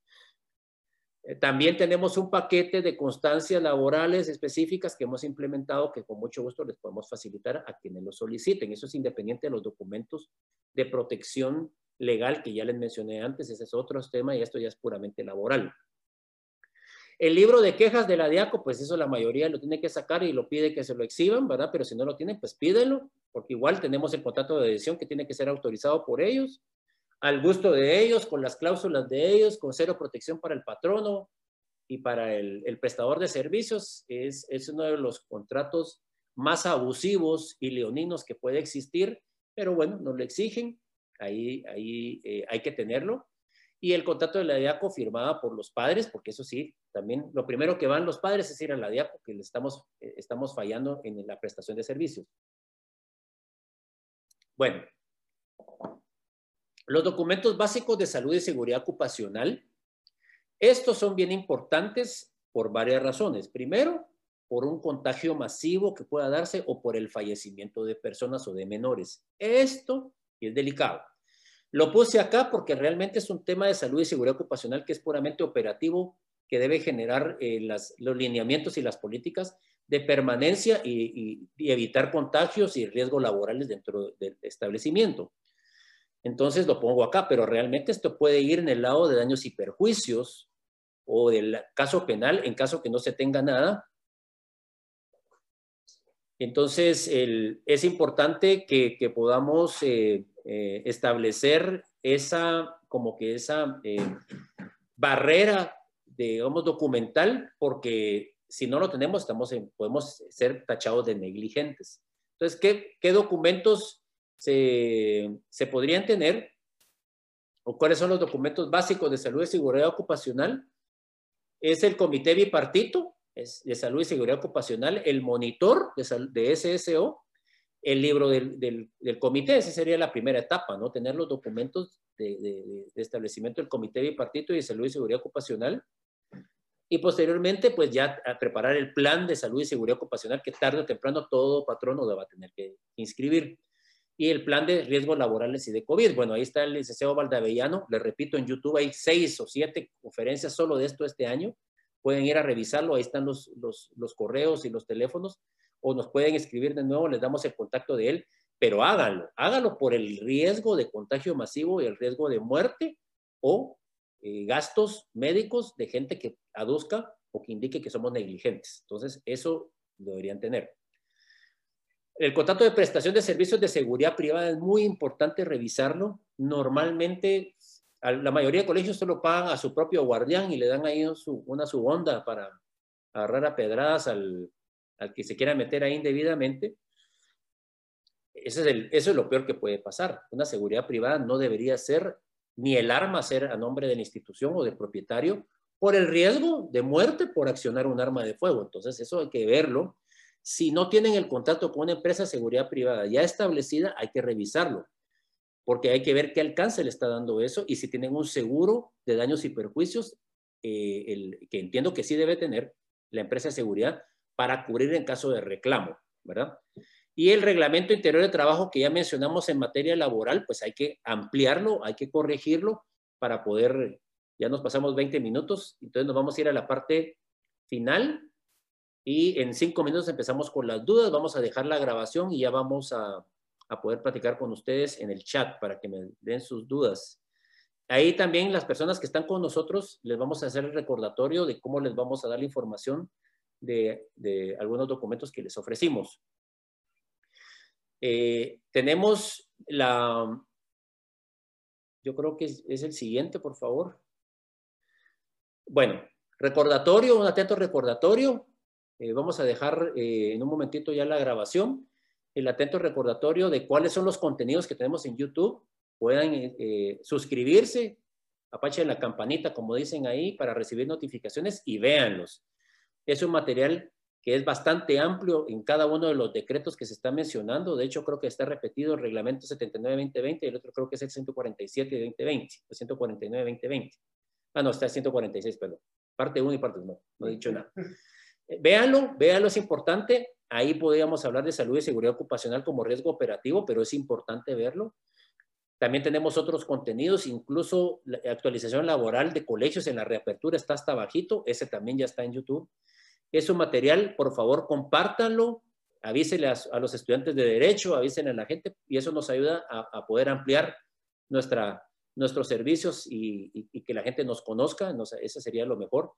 Eh, también tenemos un paquete de constancias laborales específicas que hemos implementado que con mucho gusto les podemos facilitar a quienes lo soliciten. Eso es independiente de los documentos de protección legal que ya les mencioné antes. Ese es otro tema y esto ya es puramente laboral. El libro de quejas de la DIACO, pues eso la mayoría lo tiene que sacar y lo pide que se lo exhiban, ¿verdad? Pero si no lo tienen, pues pídelo, porque igual tenemos el contrato de edición que tiene que ser autorizado por ellos, al gusto de ellos, con las cláusulas de ellos, con cero protección para el patrono y para el, prestador de servicios. Es, es uno de los contratos más abusivos y leoninos que puede existir, pero bueno, nos lo exigen, ahí, ahí eh, hay que tenerlo y el contrato de la DIACO firmada por los padres, porque eso sí, también lo primero que van los padres es ir a la DIAP porque le estamos, eh, estamos fallando en la prestación de servicios. Bueno, los documentos básicos de salud y seguridad ocupacional, estos son bien importantes por varias razones. Primero, por un contagio masivo que pueda darse o por el fallecimiento de personas o de menores. Esto es delicado. Lo puse acá porque realmente es un tema de salud y seguridad ocupacional que es puramente operativo, que debe generar eh, los lineamientos y las políticas de permanencia y, evitar contagios y riesgos laborales dentro del establecimiento. Entonces lo pongo acá, pero realmente esto puede ir en el lado de daños y perjuicios o del caso penal en caso que no se tenga nada. Entonces es importante que, podamos eh, eh, establecer esa, como que esa barrera digamos, documental, porque si no lo tenemos, estamos podemos ser tachados de negligentes. Entonces, ¿qué, qué documentos se, se, podrían tener? ¿O cuáles son los documentos básicos de salud y seguridad ocupacional? Es el comité bipartito de salud y seguridad ocupacional, el monitor de, de SSO, el libro del, del, del, comité, esa sería la primera etapa, ¿no? Tener los documentos de, de, de establecimiento del comité bipartito y de salud y seguridad ocupacional, y posteriormente pues ya a preparar el plan de salud y seguridad ocupacional que tarde o temprano todo patrono va a tener que inscribir. Y el plan de riesgos laborales y de COVID. Bueno, ahí está el licenciado Valdavellano. Le repito, en YouTube hay seis o siete conferencias solo de esto este año. Pueden ir a revisarlo, ahí están los, los, los correos y los teléfonos, o nos pueden escribir de nuevo, les damos el contacto de él, pero háganlo, háganlo por el riesgo de contagio masivo y el riesgo de muerte o eh, gastos médicos de gente que aduzca o que indique que somos negligentes. Entonces, eso deberían tener. El contrato de prestación de servicios de seguridad privada es muy importante revisarlo. Normalmente, la mayoría de colegios solo pagan a su propio guardián y le dan ahí una subonda para agarrar a pedradas al, al que se quiera meter ahí indebidamente. Eso es, el, eso es lo peor que puede pasar. Una seguridad privada no debería ser ni el arma ser a nombre de la institución o del propietario por el riesgo de muerte por accionar un arma de fuego. Entonces, eso hay que verlo. Si no tienen el contrato con una empresa de seguridad privada ya establecida, hay que revisarlo, porque hay que ver qué alcance le está dando eso y si tienen un seguro de daños y perjuicios, eh, el, que entiendo que sí debe tener la empresa de seguridad para cubrir en caso de reclamo, ¿verdad? Y el reglamento interior de trabajo que ya mencionamos en materia laboral, pues hay que ampliarlo, hay que corregirlo para poder, ya nos pasamos 20 minutos, entonces nos vamos a ir a la parte final y en cinco minutos empezamos con las dudas, vamos a dejar la grabación y ya vamos a, a poder platicar con ustedes en el chat para que me den sus dudas. Ahí también las personas que están con nosotros les vamos a hacer el recordatorio de cómo les vamos a dar la información de, de algunos documentos que les ofrecimos. Eh, tenemos la, yo creo que es, el siguiente, por favor. Bueno, recordatorio, un atento recordatorio. Eh, vamos a dejar eh, en un momentito ya la grabación. El atento recordatorio de cuáles son los contenidos que tenemos en YouTube. Puedan suscribirse, apachen la campanita, como dicen ahí, para recibir notificaciones y véanlos. Es un material que es bastante amplio en cada uno de los decretos que se está mencionando. De hecho, creo que está repetido el reglamento 79-2020 y el otro creo que es el 147-2020, el 149-2020. Ah, no, está el 146, perdón. Parte 1 y parte 2, no, he dicho nada. Eh, véanlo, véanlo, es importante. Ahí podríamos hablar de salud y seguridad ocupacional como riesgo operativo, pero es importante verlo. También tenemos otros contenidos, incluso la actualización laboral de colegios en la reapertura está hasta bajito, ese también ya está en YouTube. Es un material, por favor, compártanlo, avísenle a, los estudiantes de Derecho, avísenle a la gente y eso nos ayuda a, poder ampliar nuestros servicios y, que la gente nos conozca, eso sería lo mejor.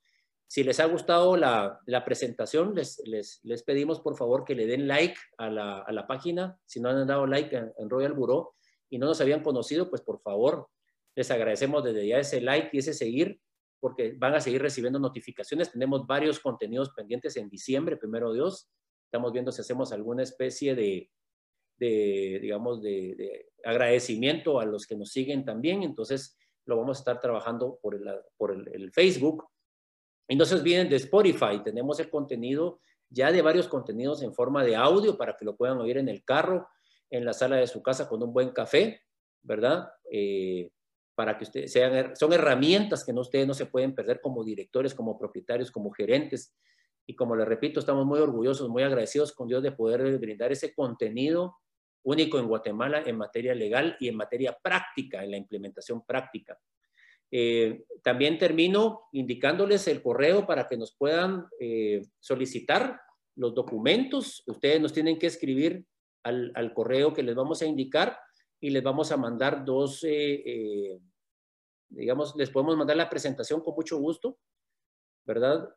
Si les ha gustado la, presentación, les, pedimos por favor que le den like a la, página. Si no han dado like en, en, Royal Bureau y no nos habían conocido, pues por favor, les agradecemos desde ya ese like y ese seguir porque van a seguir recibiendo notificaciones. Tenemos varios contenidos pendientes en diciembre, primero Dios. Estamos viendo si hacemos alguna especie de, digamos, de, agradecimiento a los que nos siguen también. Entonces, lo vamos a estar trabajando por el, por el, Facebook. Y no se olviden de Spotify, tenemos el contenido ya de varios contenidos en forma de audio para que lo puedan oír en el carro, en la sala de su casa con un buen café, ¿verdad? Eh, para que ustedes sean, son herramientas que no, ustedes no se pueden perder como directores, como propietarios, como gerentes. Y como les repito, estamos muy orgullosos, muy agradecidos con Dios de poder brindar ese contenido único en Guatemala en materia legal y en materia práctica, en la implementación práctica. Eh, también termino indicándoles el correo para que nos puedan eh, solicitar los documentos. Ustedes nos tienen que escribir al, correo que les vamos a indicar y les vamos a mandar dos, eh, digamos, les podemos mandar la presentación con mucho gusto, ¿verdad?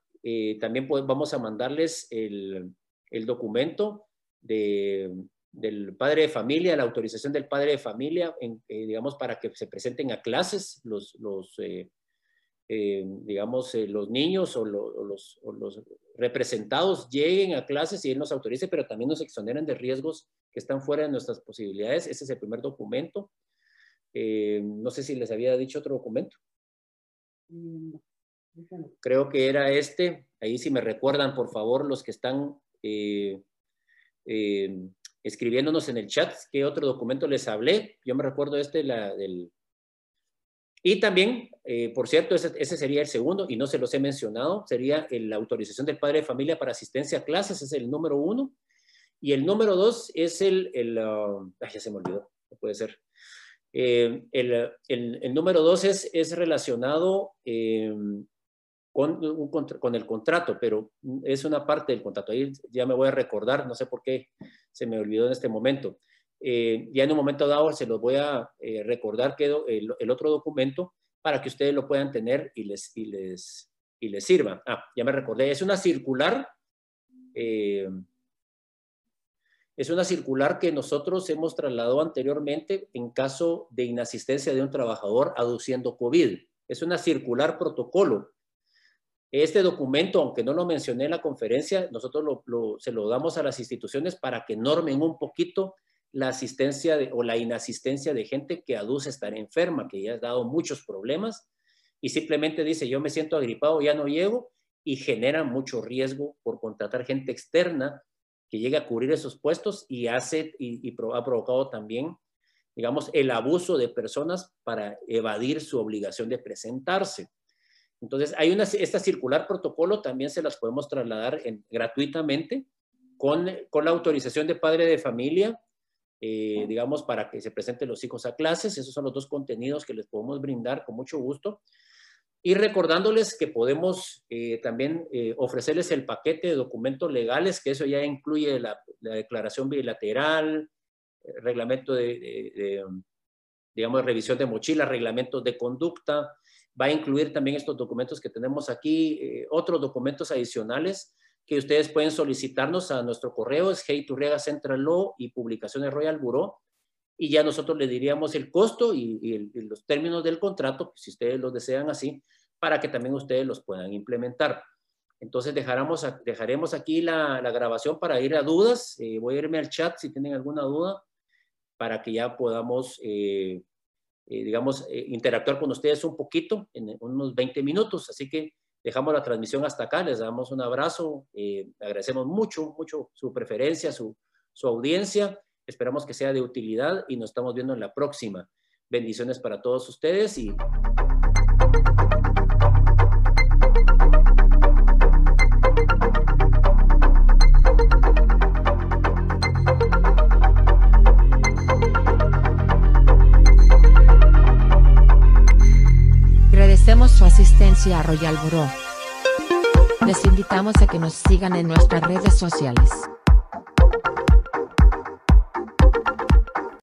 también vamos a mandarles el, el documento de, del padre de familia, la autorización del padre de familia, en, eh, digamos, para que se presenten a clases los, los eh, eh, digamos, los niños o, los, los, representados lleguen a clases y él nos autorice, pero también nos exoneren de riesgos que están fuera de nuestras posibilidades. Ese es el primer documento. No sé si les había dicho otro documento. Creo que era este. Ahí si me recuerdan, por favor, los que están escribiéndonos en el chat qué otro documento les hablé. Yo me recuerdo este, la del... Y también, eh, por cierto, ese, sería el segundo, y no se los he mencionado, sería la autorización del padre de familia para asistencia a clases, es el número uno. Y el número dos es el... el uh, ay, ya se me olvidó, no puede ser. Eh, el, el, número dos es, es relacionado eh, con, con, el contrato, pero es una parte del contrato. Ahí ya me voy a recordar, no sé por qué se me olvidó en este momento. Eh, ya en un momento dado se los voy a eh, recordar que el, el, otro documento para que ustedes lo puedan tener y les, y les, y les sirva. Ah, ya me recordé, es una circular. Es una circular que nosotros hemos trasladado anteriormente en caso de inasistencia de un trabajador aduciendo COVID. Es una circular protocolo este documento, aunque no lo mencioné en la conferencia, nosotros se lo damos a las instituciones para que normen un poquito la asistencia o la inasistencia de gente que aduce estar enferma, que ya ha dado muchos problemas y simplemente dice yo me siento agripado, ya no llego y genera mucho riesgo por contratar gente externa que a cubrir esos puestos y hace y ha provocado también, digamos, el abuso de personas para evadir su obligación de presentarse. Entonces, hay una, esta circular protocolo también se las podemos trasladar gratuitamente con, con, la autorización de padre de familia, eh, digamos, para que se presenten los hijos a clases. Esos son los dos contenidos que les podemos brindar con mucho gusto. Y recordándoles que podemos eh, también eh, ofrecerles el paquete de documentos legales, que eso ya incluye la, declaración bilateral, reglamento de, de, de, digamos, revisión de mochila, reglamentos de conducta, va a incluir también estos documentos que tenemos aquí, eh, otros documentos adicionales que ustedes pueden solicitarnos a nuestro correo, es Turriaga Central Law y Publicaciones Royal Bureau, y ya nosotros le diríamos el costo y, los términos del contrato, si ustedes los desean así, para que también ustedes los puedan implementar. Entonces dejaremos, dejaremos aquí la, grabación para ir a dudas. Eh, voy a irme al chat si tienen alguna duda para que ya podamos eh, eh, digamos, eh, interactuar con ustedes un poquito en unos 20 minutos. Así que dejamos la transmisión hasta acá, les damos un abrazo, eh, agradecemos mucho, mucho su preferencia, su, su audiencia. Esperamos que sea de utilidad y nos estamos viendo en la próxima. Bendiciones para todos ustedes y Royal Bureau. Les invitamos a que nos sigan en nuestras redes sociales.